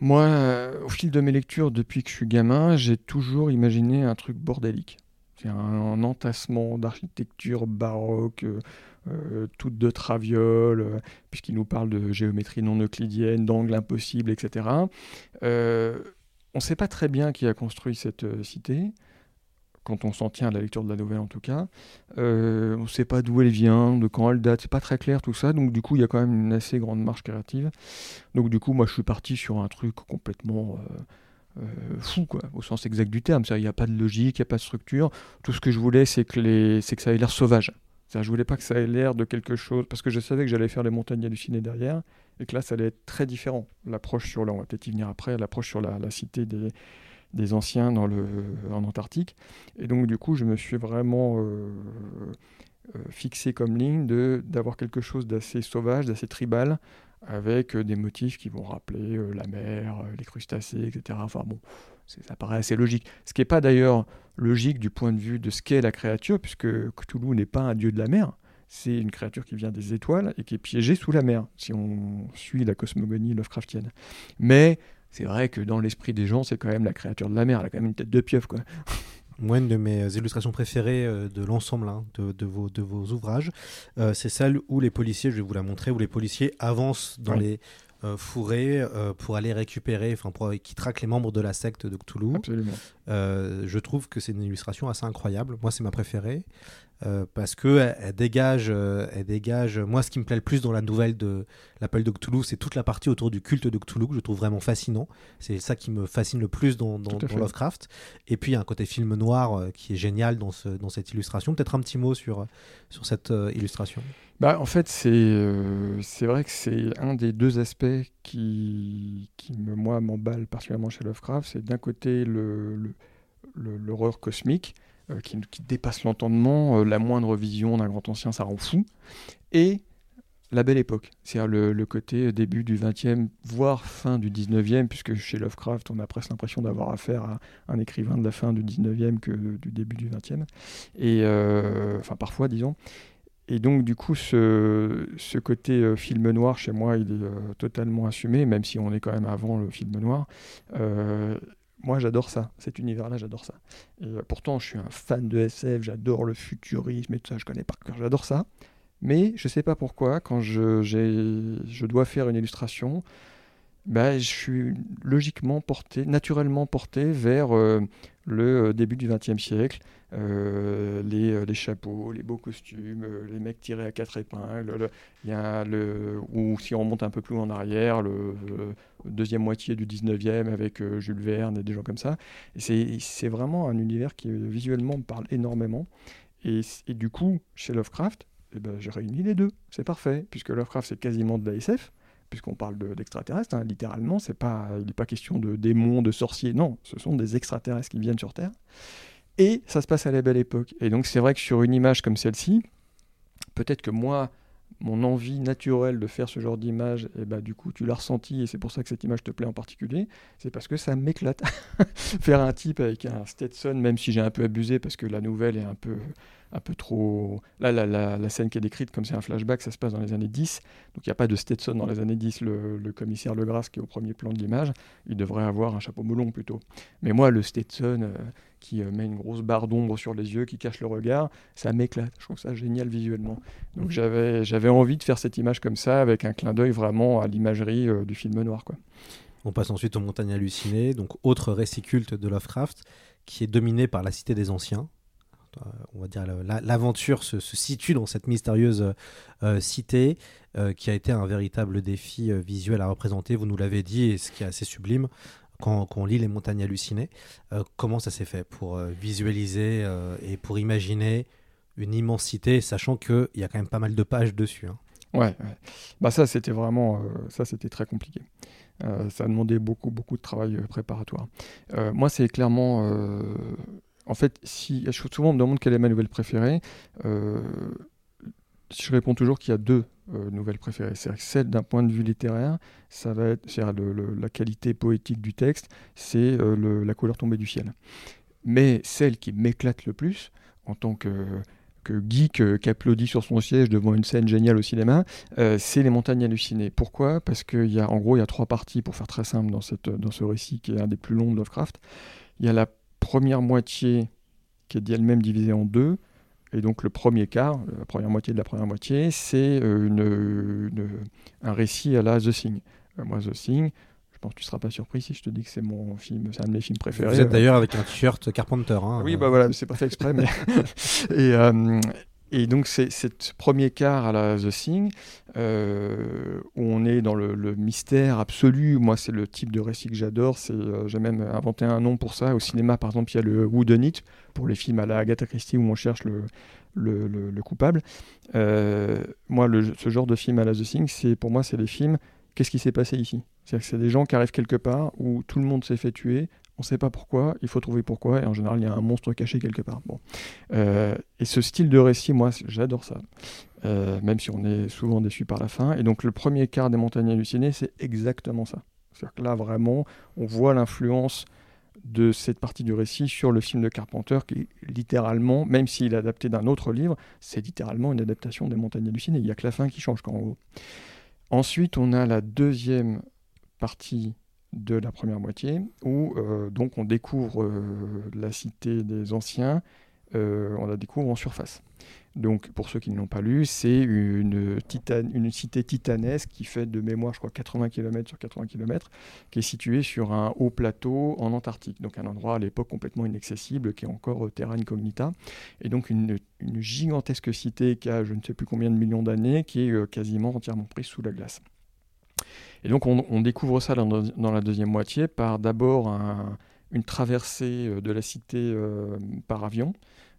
moi, euh, au fil de mes lectures, depuis que je suis gamin, j'ai toujours imaginé un truc bordélique. C'est un, entassement d'architecture baroque, euh, euh, toute de travioles, euh, puisqu'il nous parle de géométrie non euclidienne, d'angles impossibles, etc. On ne sait pas très bien qui a construit cette cité quand on s'en tient à la lecture de la nouvelle en tout cas. Euh, on ne sait pas d'où elle vient, de quand elle date, c'est pas très clair tout ça, donc du coup il y a quand même une assez grande marge créative. Donc du coup moi je suis parti sur un truc complètement euh, euh, fou au sens exact du terme. Il n'y a pas de logique, il n'y a pas de structure. Tout ce que je voulais c'est que, ça ait l'air sauvage. Je voulais pas que ça ait l'air de quelque chose, parce que je savais que j'allais faire les montagnes hallucinées derrière, et que là ça allait être très différent. L'approche sur, là on va peut-être y venir après, l'approche sur la cité des, des anciens en Antarctique. Et donc, du coup, je me suis vraiment euh, euh, fixé comme ligne d'avoir quelque chose d'assez sauvage, d'assez tribal, avec euh, des motifs qui vont rappeler la mer, les crustacés, etc. Enfin bon, ça paraît assez logique. Ce qui n'est pas d'ailleurs logique du point de vue de ce qu'est la créature, puisque Cthulhu n'est pas un dieu de la mer. C'est une créature qui vient des étoiles et qui est piégée sous la mer, si on suit la cosmogonie Lovecraftienne. Mais c'est vrai que dans l'esprit des gens, c'est quand même la créature de la mer. Elle a quand même une tête de pieuvre, quoi. Moi, une de mes illustrations préférées euh, de l'ensemble hein, de, de vos, de vos ouvrages, euh, c'est celle où les policiers, je vais vous la montrer, où les policiers avancent dans les euh, fourrés euh, pour aller récupérer, enfin, pour, qui traquent les membres de la secte de Cthulhu. Absolument. Euh, je trouve que c'est une illustration assez incroyable. Moi, c'est ma préférée euh, parce que elle, elle dégage, euh, elle dégage. Moi, ce qui me plaît le plus dans la nouvelle de l'appel de Cthulhu, c'est toute la partie autour du culte de Cthulhu que je trouve vraiment fascinant. C'est ça qui me fascine le plus dans. Lovecraft. Et puis, il y a un côté film noir euh, qui est génial dans, ce, dans cette illustration. Peut-être un petit mot sur, sur cette euh, illustration. Bah, en fait, c'est euh, c'est vrai que c'est un des deux aspects qui, qui me, moi, m'emballe particulièrement chez Lovecraft. C'est d'un côté le- le- le- l'horreur cosmique euh, qui, qui dépasse l'entendement. euh, la moindre vision d'un grand ancien, ça rend fou. Et la belle époque, c'est-à-dire le, côté début du 20e, voire fin du 19e, puisque chez Lovecraft, on a presque l'impression d'avoir affaire à un écrivain de la fin du 19e que du début du 20e. Et, euh, enfin, parfois, disons. Et donc, du coup, ce, côté euh, film noir, chez moi, il est euh, totalement assumé, même si on est quand même avant le film noir. Moi, j'adore ça, cet univers-là, j'adore ça. Et euh, pourtant, je suis un fan de SF, j'adore le futurisme et tout ça, je connais par cœur, j'adore ça. Mais je sais pas pourquoi, quand je, je dois faire une illustration, bah, je suis logiquement porté, naturellement porté vers euh, le euh, début du XXe siècle, euh, les, euh, les chapeaux, les beaux costumes, euh, les mecs tirés à quatre épingles, le- le, ou si on remonte un peu plus en arrière, le, euh, deuxième moitié du 19e avec Jules Verne et des gens comme ça. C'est, vraiment un univers qui visuellement me parle énormément. Et, du coup, chez Lovecraft, eh ben, j'ai réuni les deux. C'est parfait, puisque Lovecraft, c'est quasiment de la SF, puisqu'on parle de- d'extraterrestres, hein, littéralement. C'est pas, il n'est pas question de démons, de sorciers. Non, ce sont des extraterrestres qui viennent sur Terre. Et ça se passe à la belle époque. Et donc, c'est vrai que sur une image comme celle-ci, peut-être que moi, mon envie naturelle de faire ce genre d'image, et bah, du coup, tu l'as ressenti et c'est pour ça que cette image te plaît en particulier, c'est parce que ça m'éclate. faire un type avec un Stetson, même si j'ai un peu abusé parce que la nouvelle est un peu, un peu trop. Là, la, la, scène qui est décrite, comme c'est un flashback, ça se passe dans les années 10, donc il n'y a pas de Stetson dans les années 10. Le, le commissaire Legras, qui est au premier plan de l'image, il devrait avoir un chapeau melon plutôt. Mais moi, le Stetson. Euh, qui euh, met une grosse barre d'ombre sur les yeux, qui cache le regard, ça m'éclate. Je trouve ça génial visuellement. Donc j'avais, j'avais envie de faire cette image comme ça, avec un clin d'œil vraiment à l'imagerie euh, du film noir. Quoi. On passe ensuite aux montagnes hallucinées, donc autre récit culte de Lovecraft, qui est dominé par la cité des anciens. Euh, on va dire l'aventure se, situe dans cette mystérieuse cité qui a été un véritable défi visuel à représenter. Vous nous l'avez dit, et ce qui est assez sublime, quand, on lit Les montagnes hallucinées. Euh, comment ça s'est fait pour euh, visualiser euh, et pour imaginer une immensité, sachant qu'il y a quand même pas mal de pages dessus hein. ouais, bah ça c'était vraiment ça c'était très compliqué. ça a demandé beaucoup beaucoup de travail préparatoire. moi c'est clairement en fait si souvent on me demande quelle est ma nouvelle préférée je réponds toujours qu'il y a deux euh, nouvelles préférées. Celle d'un point de vue littéraire, ça va être la qualité poétique du texte, c'est euh, la couleur tombée du ciel. Mais celle qui m'éclate le plus, en tant que, geek euh, qui applaudit sur son siège devant une scène géniale au cinéma, c'est les montagnes hallucinées. Pourquoi? Parce qu'il y a, en gros, il y a trois parties, pour faire très simple, dans, dans ce récit qui est un des plus longs de Lovecraft. Il y a la première moitié qui est elle-même divisée en deux, et donc le premier quart, la première moitié de la première moitié, c'est euh, un récit à la The Thing. Euh, moi, The Thing, je pense que tu ne seras pas surpris si je te dis que c'est mon film, c'est un de mes films préférés. Vous êtes d'ailleurs avec un t-shirt Carpenter. Hein, oui, bah voilà, c'est pas fait exprès. mais et, euh, et donc, c'est ce premier quart à la The Thing, euh, où on est dans le, mystère absolu. Moi, c'est le type de récit que j'adore. Euh, J'ai même inventé un nom pour ça. Au cinéma, par exemple, il y a le Wooden It, pour les films à la Agatha Christie, où on cherche le, le, le coupable. Euh, moi, ce genre de film à la The Thing, pour moi, c'est les films qu'est-ce qui s'est passé ici? C'est-à-dire que c'est des gens qui arrivent quelque part où tout le monde s'est fait tuer, on ne sait pas pourquoi, il faut trouver pourquoi, et en général, il y a un monstre caché quelque part. Bon. Euh, et ce style de récit, moi, j'adore ça, euh, même si on est souvent déçu par la fin. Et donc, le premier quart des montagnes hallucinées, c'est exactement ça. C'est-à-dire que là, vraiment, on voit l'influence de cette partie du récit sur le film de Carpenter, qui littéralement, même s'il est adapté d'un autre livre, c'est littéralement une adaptation des montagnes hallucinées. Il n'y a que la fin qui change, quand haut. Ensuite, on a la deuxième partie de la première moitié, où euh, donc on découvre euh, la cité des anciens, euh, on la découvre en surface. Donc pour ceux qui ne l'ont pas lu, c'est une, une cité titanesque qui fait de mémoire, je crois, 80 km sur 80 km, qui est située sur un haut plateau en Antarctique, donc un endroit à l'époque complètement inaccessible, qui est encore terra incognita, et donc une, une, gigantesque cité qui a je ne sais plus combien de millions d'années, qui est quasiment entièrement prise sous la glace. Et donc on, découvre ça dans, la deuxième moitié par d'abord une traversée euh, de la cité euh, par avion,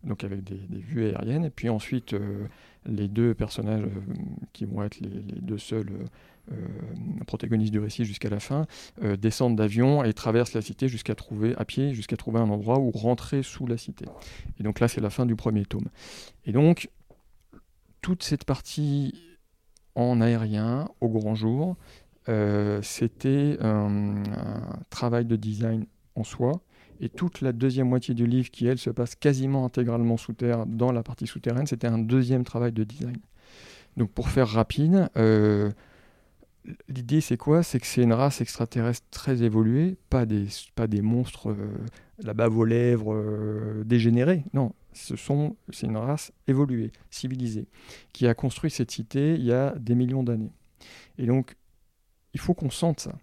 donc avec des, vues aériennes, et puis ensuite euh, les deux personnages qui vont être les, deux seuls protagonistes du récit jusqu'à la fin descendent d'avion et traversent la cité jusqu'à trouver à pied jusqu'à trouver un endroit où rentrer sous la cité. Et donc là c'est la fin du premier tome. Et donc toute cette partie en aérien au grand jour c'était un, travail de design en soi. Et toute la deuxième moitié du livre, qui elle se passe quasiment intégralement sous terre, dans la partie souterraine, c'était un deuxième travail de design. Donc pour faire rapide, euh, l'idée c'est quoi? C'est que c'est une race extraterrestre très évoluée, pas des, pas des monstres euh, bave aux lèvres dégénérés. Non, ce sont, c'est une race évoluée, civilisée, qui a construit cette cité il y a des millions d'années. Et donc il faut qu'on sente ça.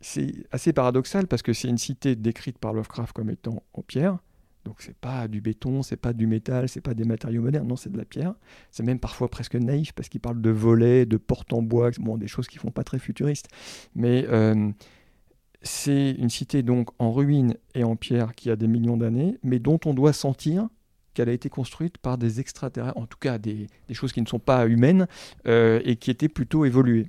C'est assez paradoxal parce que c'est une cité décrite par Lovecraft comme étant en pierre. Donc c'est pas du béton, c'est pas du métal, c'est pas des matériaux modernes, non, c'est de la pierre. C'est même parfois presque naïf parce qu'il parle de volets, de portes en bois, bon, des choses qui font pas très futuristes. Mais euh, c'est une cité donc en ruine et en pierre qui a des millions d'années, mais dont on doit sentir qu'elle a été construite par des extraterrestres, en tout cas des, choses qui ne sont pas humaines euh, et qui étaient plutôt évoluées.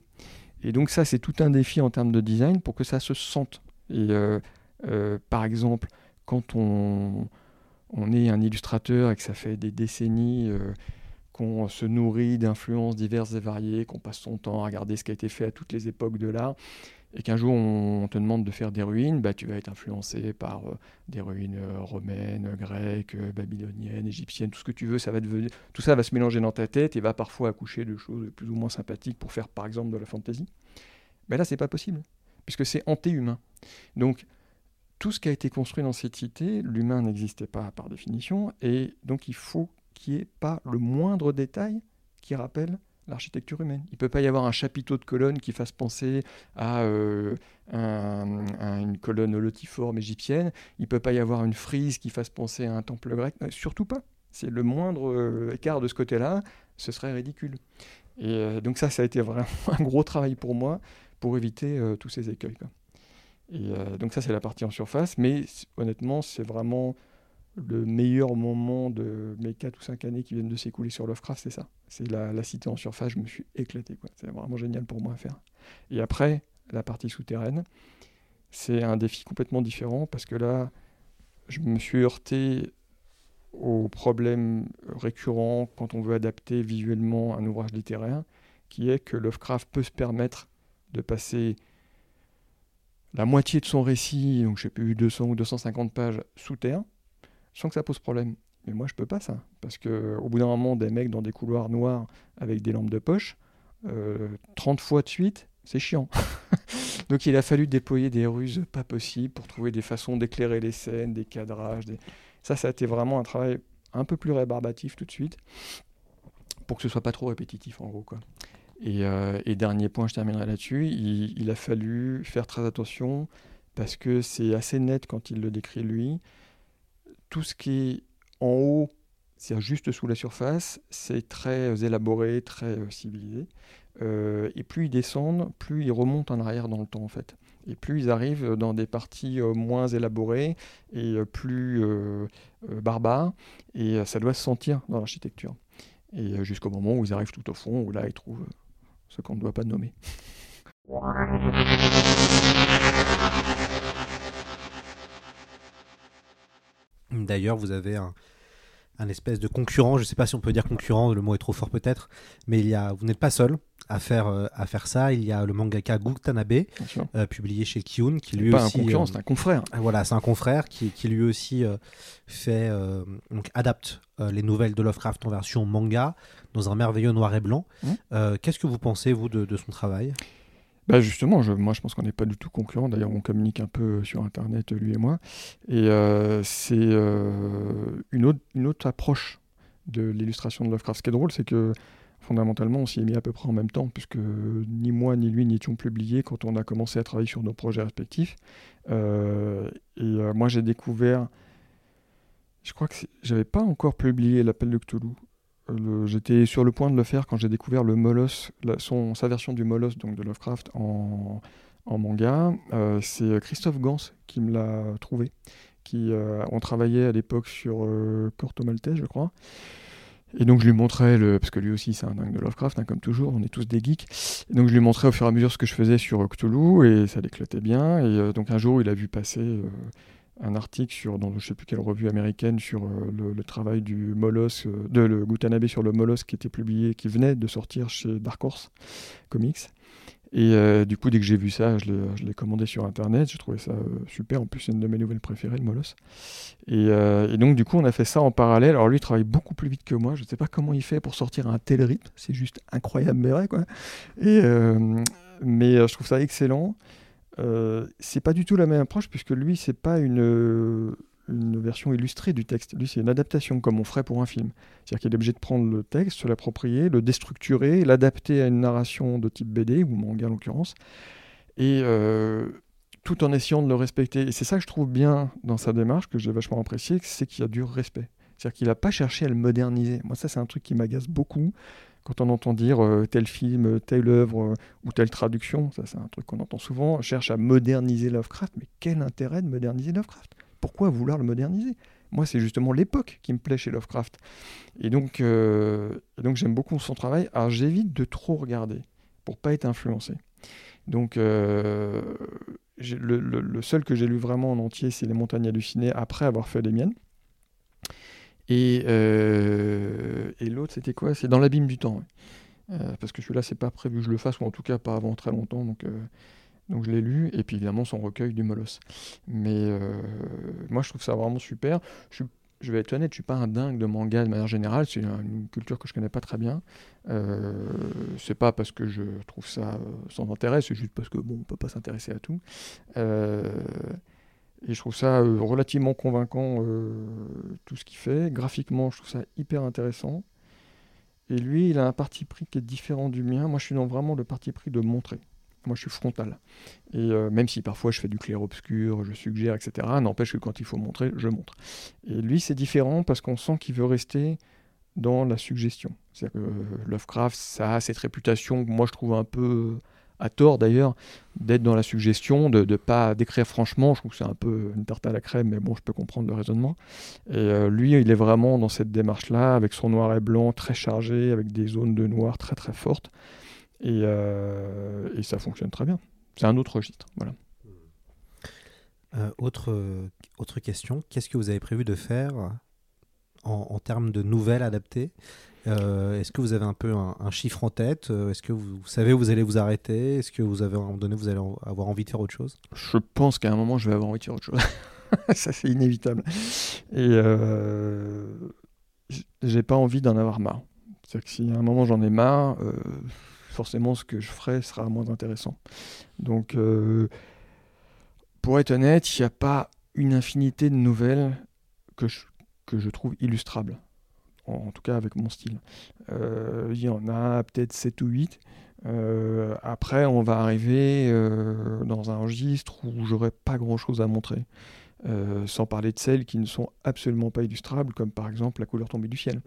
Et donc ça, c'est tout un défi en termes de design pour que ça se sente. Et euh, euh, par exemple, quand on, on, est un illustrateur et que ça fait des décennies euh, qu'on se nourrit d'influences diverses et variées, qu'on passe son temps à regarder ce qui a été fait à toutes les époques de l'art, et qu'un jour on te demande de faire des ruines, bah, tu vas être influencé par euh, des ruines euh, romaines, grecques, euh, babyloniennes, égyptiennes, tout ce que tu veux, ça va devenir, tout ça va se mélanger dans ta tête et va parfois accoucher de choses plus ou moins sympathiques pour faire par exemple de la fantaisie. Mais là, c'est pas possible, puisque c'est anté-humain. Donc, tout ce qui a été construit dans cette cité, l'humain n'existait pas par définition, et donc il faut qu'il n'y pas le moindre détail qui rappelle l'architecture humaine. Il ne peut pas y avoir un chapiteau de colonne qui fasse penser à, euh, une colonne lotiforme égyptienne. Il ne peut pas y avoir une frise qui fasse penser à un temple grec. Euh, surtout pas. C'est le moindre euh, écart de ce côté-là, ce serait ridicule. Et donc ça, ça a été vraiment un gros travail pour moi pour éviter tous ces écueils. Et donc ça, c'est la partie en surface. Mais honnêtement, c'est vraiment le meilleur moment de mes 4 ou 5 années qui viennent de s'écouler sur Lovecraft, c'est ça. C'est la, cité en surface, je me suis éclaté. C'est vraiment génial pour moi à faire. Et après, la partie souterraine, c'est un défi complètement différent parce que là, je me suis heurté au problème récurrent quand on veut adapter visuellement un ouvrage littéraire, qui est que Lovecraft peut se permettre de passer la moitié de son récit, donc je sais plus, 200 ou 250 pages sous terre, sans que ça pose problème. Mais moi, je peux pas ça. Parce que au bout d'un moment, des mecs dans des couloirs noirs avec des lampes de poche, 30 euh, fois de suite, c'est chiant. Donc il a fallu déployer des ruses pas possibles pour trouver des façons d'éclairer les scènes, des cadrages. Ça, ça a été vraiment un travail un peu plus rébarbatif tout de suite, pour que ce soit pas trop répétitif en gros. Quoi. Et, euh, dernier point, je terminerai là-dessus, il, a fallu faire très attention parce que c'est assez net quand il le décrit lui tout ce qui est en haut, c'est juste sous la surface, c'est très euh, élaboré, très euh, civilisé. Euh, et plus ils descendent, plus ils remontent en arrière dans le temps en fait. Et plus ils arrivent dans des parties moins élaborées et plus barbares. Et ça doit se sentir dans l'architecture. Et jusqu'au moment où ils arrivent tout au fond, où là ils trouvent ce qu'on ne doit pas nommer. D'ailleurs, vous avez un, espèce de concurrent, je ne sais pas si on peut dire concurrent, le mot est trop fort peut-être, mais il y a, vous n'êtes pas seul à faire, euh, à faire ça. Il y a le mangaka Gutanabe, euh, publié chez Kiun, qui lui pas aussi. un concurrent, c'est un confrère. Euh, voilà, c'est un confrère qui, qui lui aussi fait, donc adapte les nouvelles de Lovecraft en version manga dans un merveilleux noir et blanc. Mmh. Qu'est-ce que vous pensez, vous, de son travail? Bah justement, moi je pense qu'on n'est pas du tout concurrents. D'ailleurs, on communique un peu sur Internet, lui et moi. Et euh, c'est euh, une, autre, approche de l'illustration de Lovecraft. Ce qui est drôle, c'est que fondamentalement, on s'y est mis à peu près en même temps, puisque ni moi ni lui n'étions publiés quand on a commencé à travailler sur nos projets respectifs. Euh, et moi, j'ai découvert. Je crois que j'avais pas encore publié L'Appel de Cthulhu. J'étais sur le point de le faire quand j'ai découvert son, sa version du Molos donc de Lovecraft en, manga. Euh, c'est Christophe Gans qui me l'a trouvé. Qui, euh, on travaillait à l'époque sur euh, Corto Maltese, je crois. Et donc je lui montrais, parce que lui aussi c'est un dingue de Lovecraft, hein, comme toujours, on est tous des geeks. Et donc je lui montrais au fur et à mesure ce que je faisais sur Cthulhu, et ça l'éclatait bien. Et donc un jour il a vu passer un article sur, dans je ne sais plus quelle revue américaine sur euh, le, travail du Molos, euh, de le Gutanabe sur le Molos qui était publié, qui venait de sortir chez Dark Horse Comics. Et euh, du coup, dès que j'ai vu ça, je l'ai commandé sur Internet. J'ai trouvé ça super. En plus, c'est une de mes nouvelles préférées, le Molos. Et, donc, du coup, on a fait ça en parallèle. Alors, lui, il travaille beaucoup plus vite que moi. Je ne sais pas comment il fait pour sortir un tel rythme. C'est juste incroyable, mais vrai, quoi. Et, mais je trouve ça excellent. Euh, c'est pas du tout la même approche puisque lui c'est pas une, une version illustrée du texte. Lui c'est une adaptation comme on ferait pour un film. C'est-à-dire qu'il est obligé de prendre le texte, se l'approprier, le déstructurer, l'adapter à une narration de type BD ou manga en l'occurrence, et euh, tout en essayant de le respecter. Et c'est ça que je trouve bien dans sa démarche que j'ai vachement apprécié, c'est qu'il y a du respect. C'est-à-dire qu'il n'a pas cherché à le moderniser. Moi ça c'est un truc qui m'agace beaucoup quand on entend dire euh, tel film, telle œuvre euh, ou telle traduction, ça c'est un truc qu'on entend souvent, cherche à moderniser Lovecraft, mais quel intérêt de moderniser Lovecraft? Pourquoi vouloir le moderniser? Moi c'est justement l'époque qui me plaît chez Lovecraft. Et donc, euh, donc j'aime beaucoup son travail, alors j'évite de trop regarder pour pas être influencé. Donc le, le, seul que j'ai lu vraiment en entier, c'est Les Montagnes hallucinées après avoir fait les miennes. Et, euh, et l'autre, c'était quoi? C'est dans l'abîme du temps. Euh, parce que celui-là, c'est pas prévu que je le fasse, ou en tout cas pas avant très longtemps. Donc, euh, donc je l'ai lu. Et puis évidemment, son recueil du Molosse. Mais moi, je trouve ça vraiment super. Je, suis- je vais être honnête, je suis pas un dingue de manga de manière générale. C'est un- une culture que je connais pas très bien. C'est pas parce que je trouve ça sans intérêt, c'est juste parce que bon, on peut pas s'intéresser à tout. Et je trouve ça euh, relativement convaincant euh, tout ce qu'il fait. Graphiquement, je trouve ça hyper intéressant. Et lui, il a un parti pris qui est différent du mien. Moi, je suis dans vraiment le parti pris de montrer. Moi, je suis frontal. Et euh, même si parfois je fais du clair-obscur, je suggère, etc., n'empêche que quand il faut montrer, je montre. Et lui, c'est différent parce qu'on sent qu'il veut rester dans la suggestion. C'est-à-dire que Lovecraft, ça a cette réputation, que moi je trouve un peu à tort d'ailleurs, d'être dans la suggestion, de ne pas décrire franchement. Je trouve que c'est un peu une tarte à la crème, mais bon, je peux comprendre le raisonnement. Et euh, lui, il est vraiment dans cette démarche-là, avec son noir et blanc très chargé, avec des zones de noir très très fortes. Et, euh, et ça fonctionne très bien. C'est un autre registre. Voilà. Euh, autre, autre question, qu'est-ce que vous avez prévu de faire en termes de nouvelles adaptées? Euh, Est-ce que vous avez un peu un, chiffre en tête Euh, Est-ce que vous, savez où vous allez vous arrêter Est-ce que vous avez à un moment donné vous allez avoir envie de faire autre chose? Je pense qu'à un moment, je vais avoir envie de faire autre chose. ça, c'est inévitable. Et euh, j'ai pas envie d'en avoir marre. C'est-à-dire que si à un moment j'en ai marre, euh, forcément, ce que je ferai sera moins intéressant. Donc, pour être honnête, il n'y a pas une infinité de nouvelles que que je trouve illustrables. En, tout cas, avec mon style. Euh, Il y en a peut-être 7 ou 8. Euh, après, on va arriver euh, dans un registre où j'aurai pas grand-chose à montrer. Sans parler de celles qui ne sont absolument pas illustrables, comme par exemple la couleur tombée du ciel.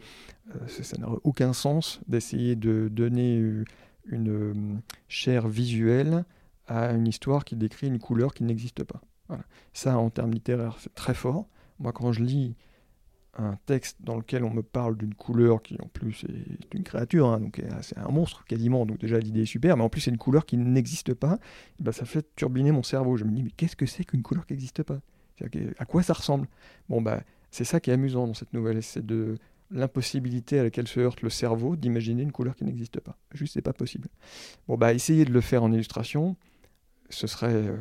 Ça n'a aucun sens d'essayer de donner une chair visuelle à une histoire qui décrit une couleur qui n'existe pas. Ça, en termes littéraires, c'est très fort. Moi, quand je lis un texte dans lequel on me parle d'une couleur qui en plus est une créature, hein, donc euh, c'est un monstre quasiment, donc déjà l'idée est super, mais en plus c'est une couleur qui n'existe pas, ben, ça fait turbiner mon cerveau. Je me dis mais qu'est-ce que c'est qu'une couleur qui n'existe pas? À quoi ça ressemble? Bon bah c'est ça qui est amusant dans cette nouvelle, c'est de l'impossibilité à laquelle se heurte le cerveau d'imaginer une couleur qui n'existe pas. Juste c'est pas possible. Bon bah essayer de le faire en illustration, ce serait euh,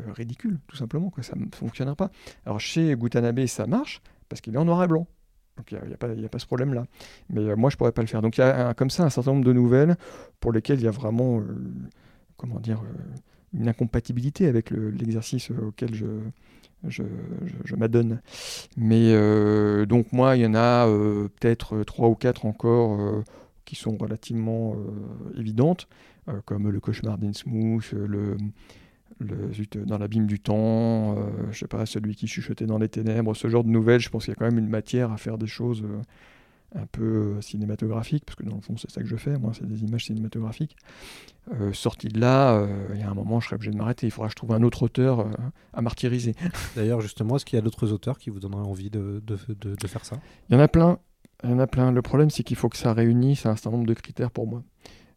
euh, ridicule tout simplement, ça ne fonctionnera pas. Alors chez Gutanabe ça marche parce qu'il est en noir et blanc. Donc il n'y a, pas- ce problème-là. Mais euh, moi, je pourrais pas le faire. Donc il y a comme ça un certain nombre de nouvelles pour lesquelles il y a vraiment, euh, comment dire, euh, une incompatibilité avec le- l'exercice auquel je, m'adonne. Mais donc moi, il y en a peut-être trois ou quatre encore qui sont relativement évidentes, comme le cauchemar d'Innsmouth, le, le zut, dans l'abîme du temps, euh, je sais pas, celui qui chuchotait dans les ténèbres, ce genre de nouvelles, je pense qu'il y a quand même une matière à faire des choses euh, un peu euh, cinématographiques, parce que dans le fond c'est ça que je fais, moi c'est des images cinématographiques. Euh, sorti de là, euh, il y a un moment je serais obligé de m'arrêter, il faudra que je trouve un autre auteur euh, à martyriser. D'ailleurs, justement, est-ce qu'il y a d'autres auteurs qui vous donneraient envie de, de, de- de faire ça? Il y en a plein, il y en a plein. Le problème c'est qu'il faut que ça réunisse un certain nombre de critères pour moi.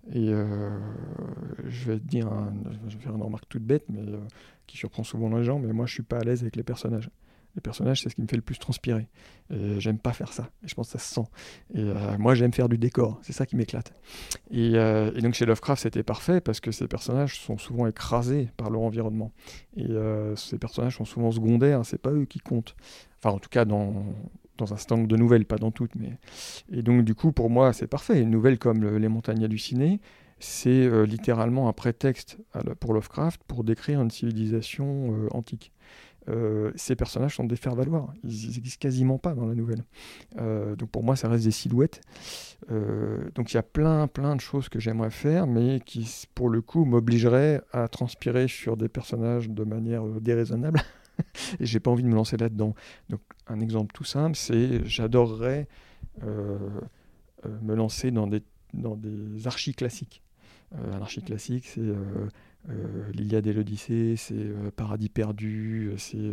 Et euh, je vais te dire, je vais faire une remarque toute bête, mais euh, qui surprend souvent les gens, mais moi je suis pas à l'aise avec les personnages. Les personnages, c'est ce qui me fait le plus transpirer. Et j'aime pas faire ça. Et je pense que ça se sent. Et euh, moi, j'aime faire du décor. C'est ça qui m'éclate. Et, et donc chez Lovecraft, c'était parfait parce que ces personnages sont souvent écrasés par leur environnement. Et ces personnages sont souvent secondaires. C'est pas eux qui comptent. Enfin, en tout cas, dans, dans un certain nombre de nouvelles, pas dans toutes. Mais... Et donc, du coup, pour moi, c'est parfait. Une nouvelle comme le- Les Montagnes hallucinées, c'est euh, littéralement un prétexte pour Lovecraft pour décrire une civilisation euh, antique. Euh, ces personnages sont des faire-valoir. Ils n'existent quasiment pas dans la nouvelle. Donc pour moi, ça reste des silhouettes. Donc il y a plein, plein de choses que j'aimerais faire, mais qui, pour le coup, m'obligeraient à transpirer sur des personnages de manière déraisonnable. Et j'ai pas envie de me lancer là-dedans. Donc un exemple tout simple, c'est j'adorerais euh, euh, me lancer dans des, dans des archis classiques. Euh, un archi classique, c'est euh, l'Iliade et l'Odyssée, c'est Paradis perdu, c'est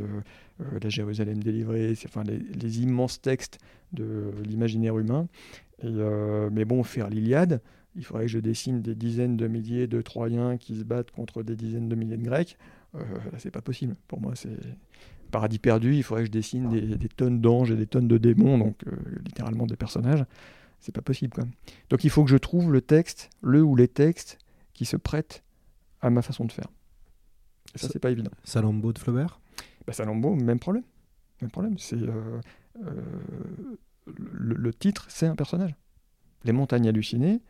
la Jérusalem délivrée, c'est enfin les, immenses textes de l'imaginaire humain. Mais bon, faire l'Iliade, il faudrait que je dessine des dizaines de milliers de Troyens qui se battent contre des dizaines de milliers de Grecs. Euh, c'est pas possible. Pour moi, c'est Paradis perdu, il faudrait que je dessine des, tonnes d'anges et des tonnes de démons, donc euh, littéralement des personnages. C'est pas possible. Quoi. Donc il faut que je trouve le texte, le ou les textes qui se prêtent à ma façon de faire. Et ça, c'est pas évident. Salambo de Flaubert? Bah, Salambo, même problème. Même problème. C'est le, titre, c'est un personnage. Les montagnes hallucinées,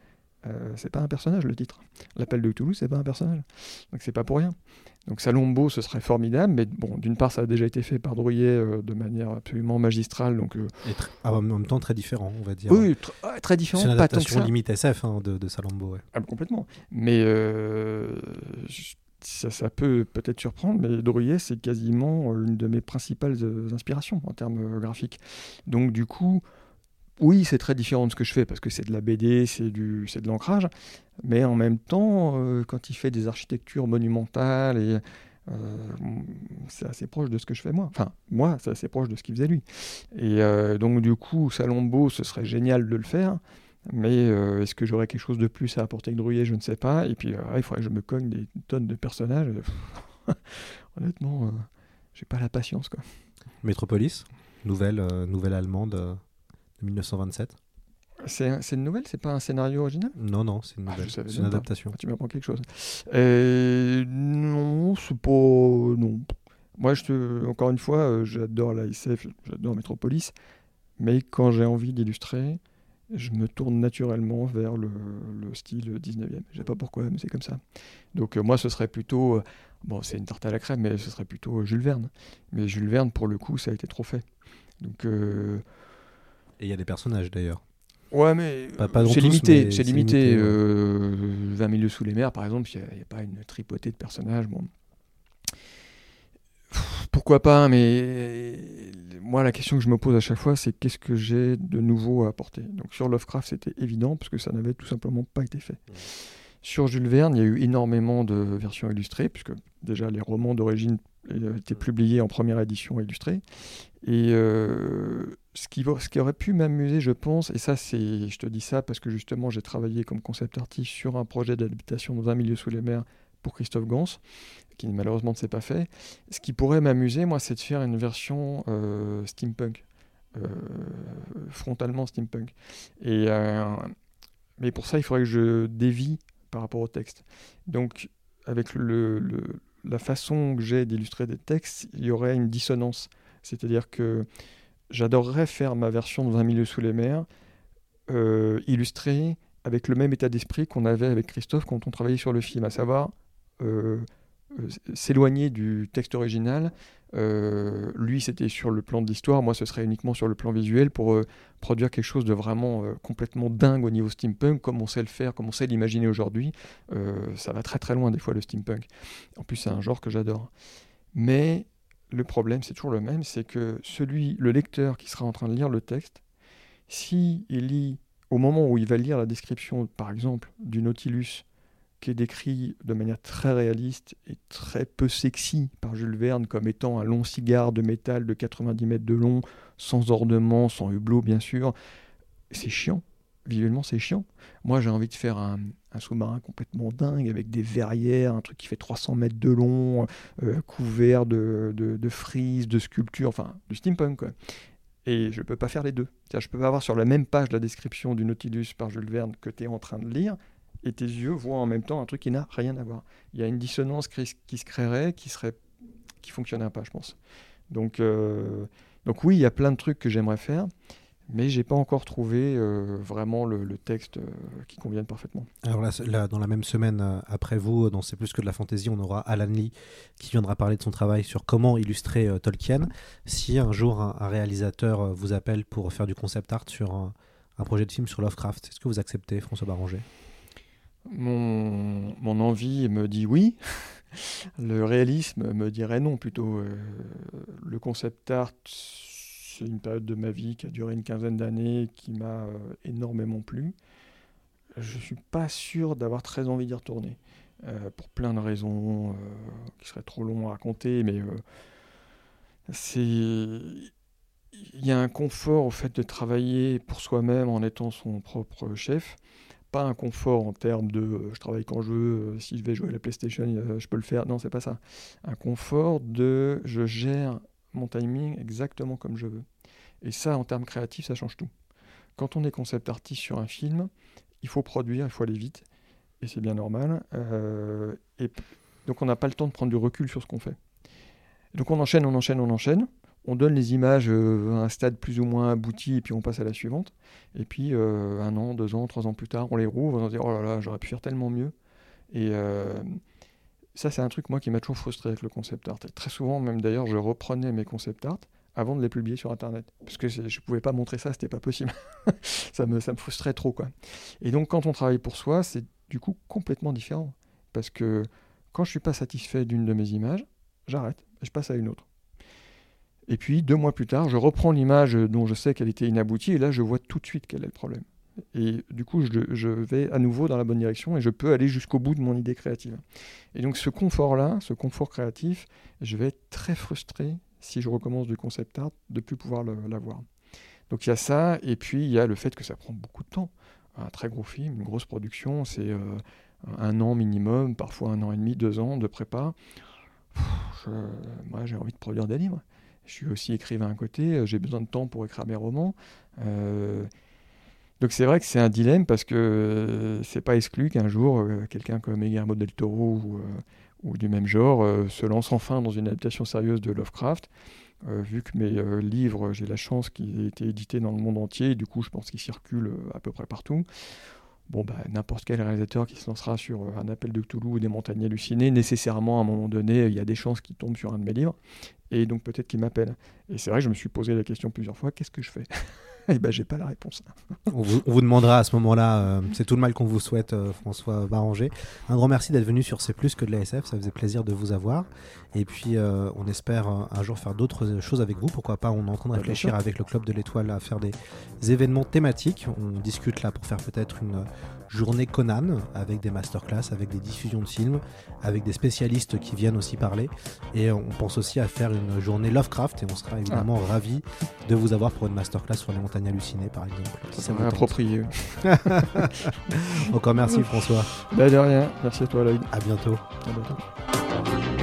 euh, c'est pas un personnage le titre. L'appel de Toulouse, c'est pas un personnage. Donc c'est pas pour rien. Donc Salombo, ce serait formidable, mais bon, d'une part, ça a déjà été fait par Drouillet euh, de manière absolument magistrale. Donc, euh, Et ah, en même temps très différent, on va dire. Oui, très différent. C'est une adaptation limite SF hein, de, de, Salombo. Ah, complètement. Mais ça, ça, peut peut-être surprendre, mais Drouillet, c'est quasiment une de mes principales inspirations en termes graphiques. Donc du coup, oui, c'est très différent de ce que je fais parce que c'est de la BD, c'est du, c'est de l'ancrage, mais en même temps, euh, quand il fait des architectures monumentales et euh, c'est assez proche de ce que je fais moi. Enfin, moi, c'est assez proche de ce qu'il faisait lui. Et euh, donc, du coup, Salombo, ce serait génial de le faire. Mais est-ce que j'aurais quelque chose de plus à apporter que Drouillet Je ne sais pas. Et puis, il faudrait que je me cogne des tonnes de personnages. Honnêtement, j'ai pas la patience. Quoi. Métropolis, nouvelle, nouvelle allemande 1927 c'est une nouvelle, c'est pas un scénario original? Non, non, c'est une ah, nouvelle, c'est une adaptation. Ah, tu m'apprends quelque chose. Euh, non, c'est pas. Non. Moi, je te... encore une fois, euh, j'adore la SF, j'adore Metropolis, mais quand j'ai envie d'illustrer, je me tourne naturellement vers le, style 19e. Je sais pas pourquoi, mais c'est comme ça. Donc, euh, moi, ce serait plutôt. bon, c'est une tarte à la crème, mais ce serait plutôt Jules Verne. Mais Jules Verne, pour le coup, ça a été trop fait. Donc. Et il y a des personnages d'ailleurs. Ouais, mais c'est limité. C'est limité. 20 euh, milieux sous les mers, par exemple, il n'y a, pas une tripotée de personnages. Bon. Pourquoi pas, mais moi, la question que je me pose à chaque fois, c'est qu'est-ce que j'ai de nouveau à apporter? Donc sur Lovecraft, c'était évident, parce que ça n'avait tout simplement pas été fait. Sur Jules Verne, il y a eu énormément de versions illustrées, puisque déjà les romans d'origine étaient publiés en première édition illustrée. Et euh, ce, qui, ce qui aurait pu m'amuser, je pense, et ça, c'est, je te dis ça parce que justement, j'ai travaillé comme concept artiste sur un projet d'habitation dans un milieu sous les mers pour Christophe Gans, qui malheureusement ne s'est pas fait. Ce qui pourrait m'amuser, moi, c'est de faire une version euh, steampunk, euh, frontalement steampunk. Et, mais pour ça, il faudrait que je dévie par rapport au texte. Donc, avec la façon que j'ai d'illustrer des textes, il y aurait une dissonance. C'est-à-dire que j'adorerais faire ma version dans un milieu sous les mers, euh, illustrée avec le même état d'esprit qu'on avait avec Christophe quand on travaillait sur le film, à savoir euh, euh, s'éloigner du texte original. lui, c'était sur le plan de l'histoire, moi, ce serait uniquement sur le plan visuel pour produire quelque chose de vraiment complètement dingue au niveau steampunk, comme on sait le faire, comme on sait l'imaginer aujourd'hui. ça va très très loin des fois le steampunk. En plus, c'est un genre que j'adore. Mais le problème, c'est toujours le même, c'est que celui, le lecteur qui sera en train de lire le texte, si lit au moment où il va lire la description, par exemple, du Nautilus, qui est décrit de manière très réaliste et très peu sexy par Jules Verne comme étant un long cigare de métal de 90 mètres de long, sans ornement, sans hublot bien sûr, c'est chiant visuellement c'est chiant. Moi j'ai envie de faire un, sous-marin complètement dingue avec des verrières, un truc qui fait 300 mètres de long, euh, couvert de, de, frises, de sculptures, enfin du steampunk. Et je ne peux pas faire les deux. Je ne peux pas avoir sur la même page la description du Nautilus par Jules Verne que tu es en train de lire et tes yeux voient en même temps un truc qui n'a rien à voir. Il y a une dissonance qui se créerait qui serait qui fonctionnerait pas, je pense. Donc, euh, donc oui, il y a plein de trucs que j'aimerais faire mais j'ai pas encore trouvé euh, vraiment le, texte euh, qui convienne parfaitement. Alors là, dans la même semaine euh, après vous, dans C'est plus que de la fantaisie, on aura Alan Lee qui viendra parler de son travail sur comment illustrer Tolkien. Si un jour un, réalisateur vous appelle pour faire du concept art sur un, projet de film sur Lovecraft, est-ce que vous acceptez, François Barranger? Mon, mon envie me dit oui. le réalisme me dirait non plutôt. le concept art c'est une période de ma vie qui a duré une quinzaine d'années qui m'a euh, énormément plu. Je ne suis pas sûr d'avoir très envie d'y retourner, euh, pour plein de raisons euh, qui seraient trop longs à raconter, mais c'est il y a un confort au fait de travailler pour soi-même en étant son propre chef. Pas un confort en termes de je travaille quand je veux, si je vais jouer à la PlayStation, je peux le faire. Non, c'est pas ça. Un confort de je gère mon timing exactement comme je veux. Et ça, en termes créatifs, ça change tout. Quand on est concept artiste sur un film, il faut produire, il faut aller vite, et c'est bien normal. Euh, et donc on n'a pas le temps de prendre du recul sur ce qu'on fait. Donc on enchaîne, on enchaîne, on enchaîne. On donne les images euh, à un stade plus ou moins abouti, et puis on passe à la suivante. Et puis euh, un an, deux ans, trois ans plus tard, on les rouvre, on se dit oh là là, j'aurais pu faire tellement mieux. Et ça, c'est un truc, moi, qui m'a toujours frustré avec le concept art. Très souvent, même d'ailleurs, je reprenais mes concept art avant de les publier sur Internet. Parce que je ne pouvais pas montrer ça, c'était pas possible. ça, me, ça me frustrait trop, quoi. Et donc, quand on travaille pour soi, c'est du coup complètement différent. Parce que quand je suis pas satisfait d'une de mes images, j'arrête je passe à une autre. Et puis, deux mois plus tard, je reprends l'image dont je sais qu'elle était inaboutie, et là, je vois tout de suite quel est le problème. Et du coup, je, vais à nouveau dans la bonne direction et je peux aller jusqu'au bout de mon idée créative. Et donc, ce confort-là, ce confort créatif, je vais être très frustré si je recommence du concept art de ne plus pouvoir l'avoir. Donc, il y a ça, et puis il y a le fait que ça prend beaucoup de temps. Un très gros film, une grosse production, c'est euh, un an minimum, parfois un an et demi, deux ans de prépa. moi, j'ai envie de produire des livres. Je suis aussi écrivain à côté, j'ai besoin de temps pour écrire mes romans. Euh, donc c'est vrai que c'est un dilemme parce que euh, c'est pas exclu qu'un jour euh, quelqu'un comme Guillermo del Toro ou, euh, du même genre se lance enfin dans une adaptation sérieuse de Lovecraft. vu que mes livres, j'ai la chance qu'ils aient été édités dans le monde entier, du coup je pense qu'ils circulent à peu près partout. Bon, bah, n'importe quel réalisateur qui se lancera sur un appel de Cthulhu ou des montagnes hallucinées, nécessairement à un moment donné, il y a des chances qu'il tombe sur un de mes livres, et donc peut-être qu'il m'appelle. Et c'est vrai que je me suis posé la question plusieurs fois, qu'est-ce que je fais? eh ben, j'ai pas la réponse. on, vous, demandera à ce moment-là, euh, c'est tout le mal qu'on vous souhaite, euh, François Baranger. Un grand merci d'être venu sur C'est plus que de la SF, ça faisait plaisir de vous avoir. Et puis, euh, on espère un jour faire d'autres choses avec vous. Pourquoi pas, on est en train de réfléchir avec le Club de l'Étoile à faire des événements thématiques. On discute là pour faire peut-être une journée Conan avec des masterclass, avec des diffusions de films, avec des spécialistes qui viennent aussi parler. Et on pense aussi à faire une journée Lovecraft et on sera évidemment ah. ravis de vous avoir pour une masterclass sur les montagnes hallucinées par exemple. Ça, ça approprié. Encore merci François. Bah, de rien. Merci à toi Lloyd. À bientôt. À bientôt.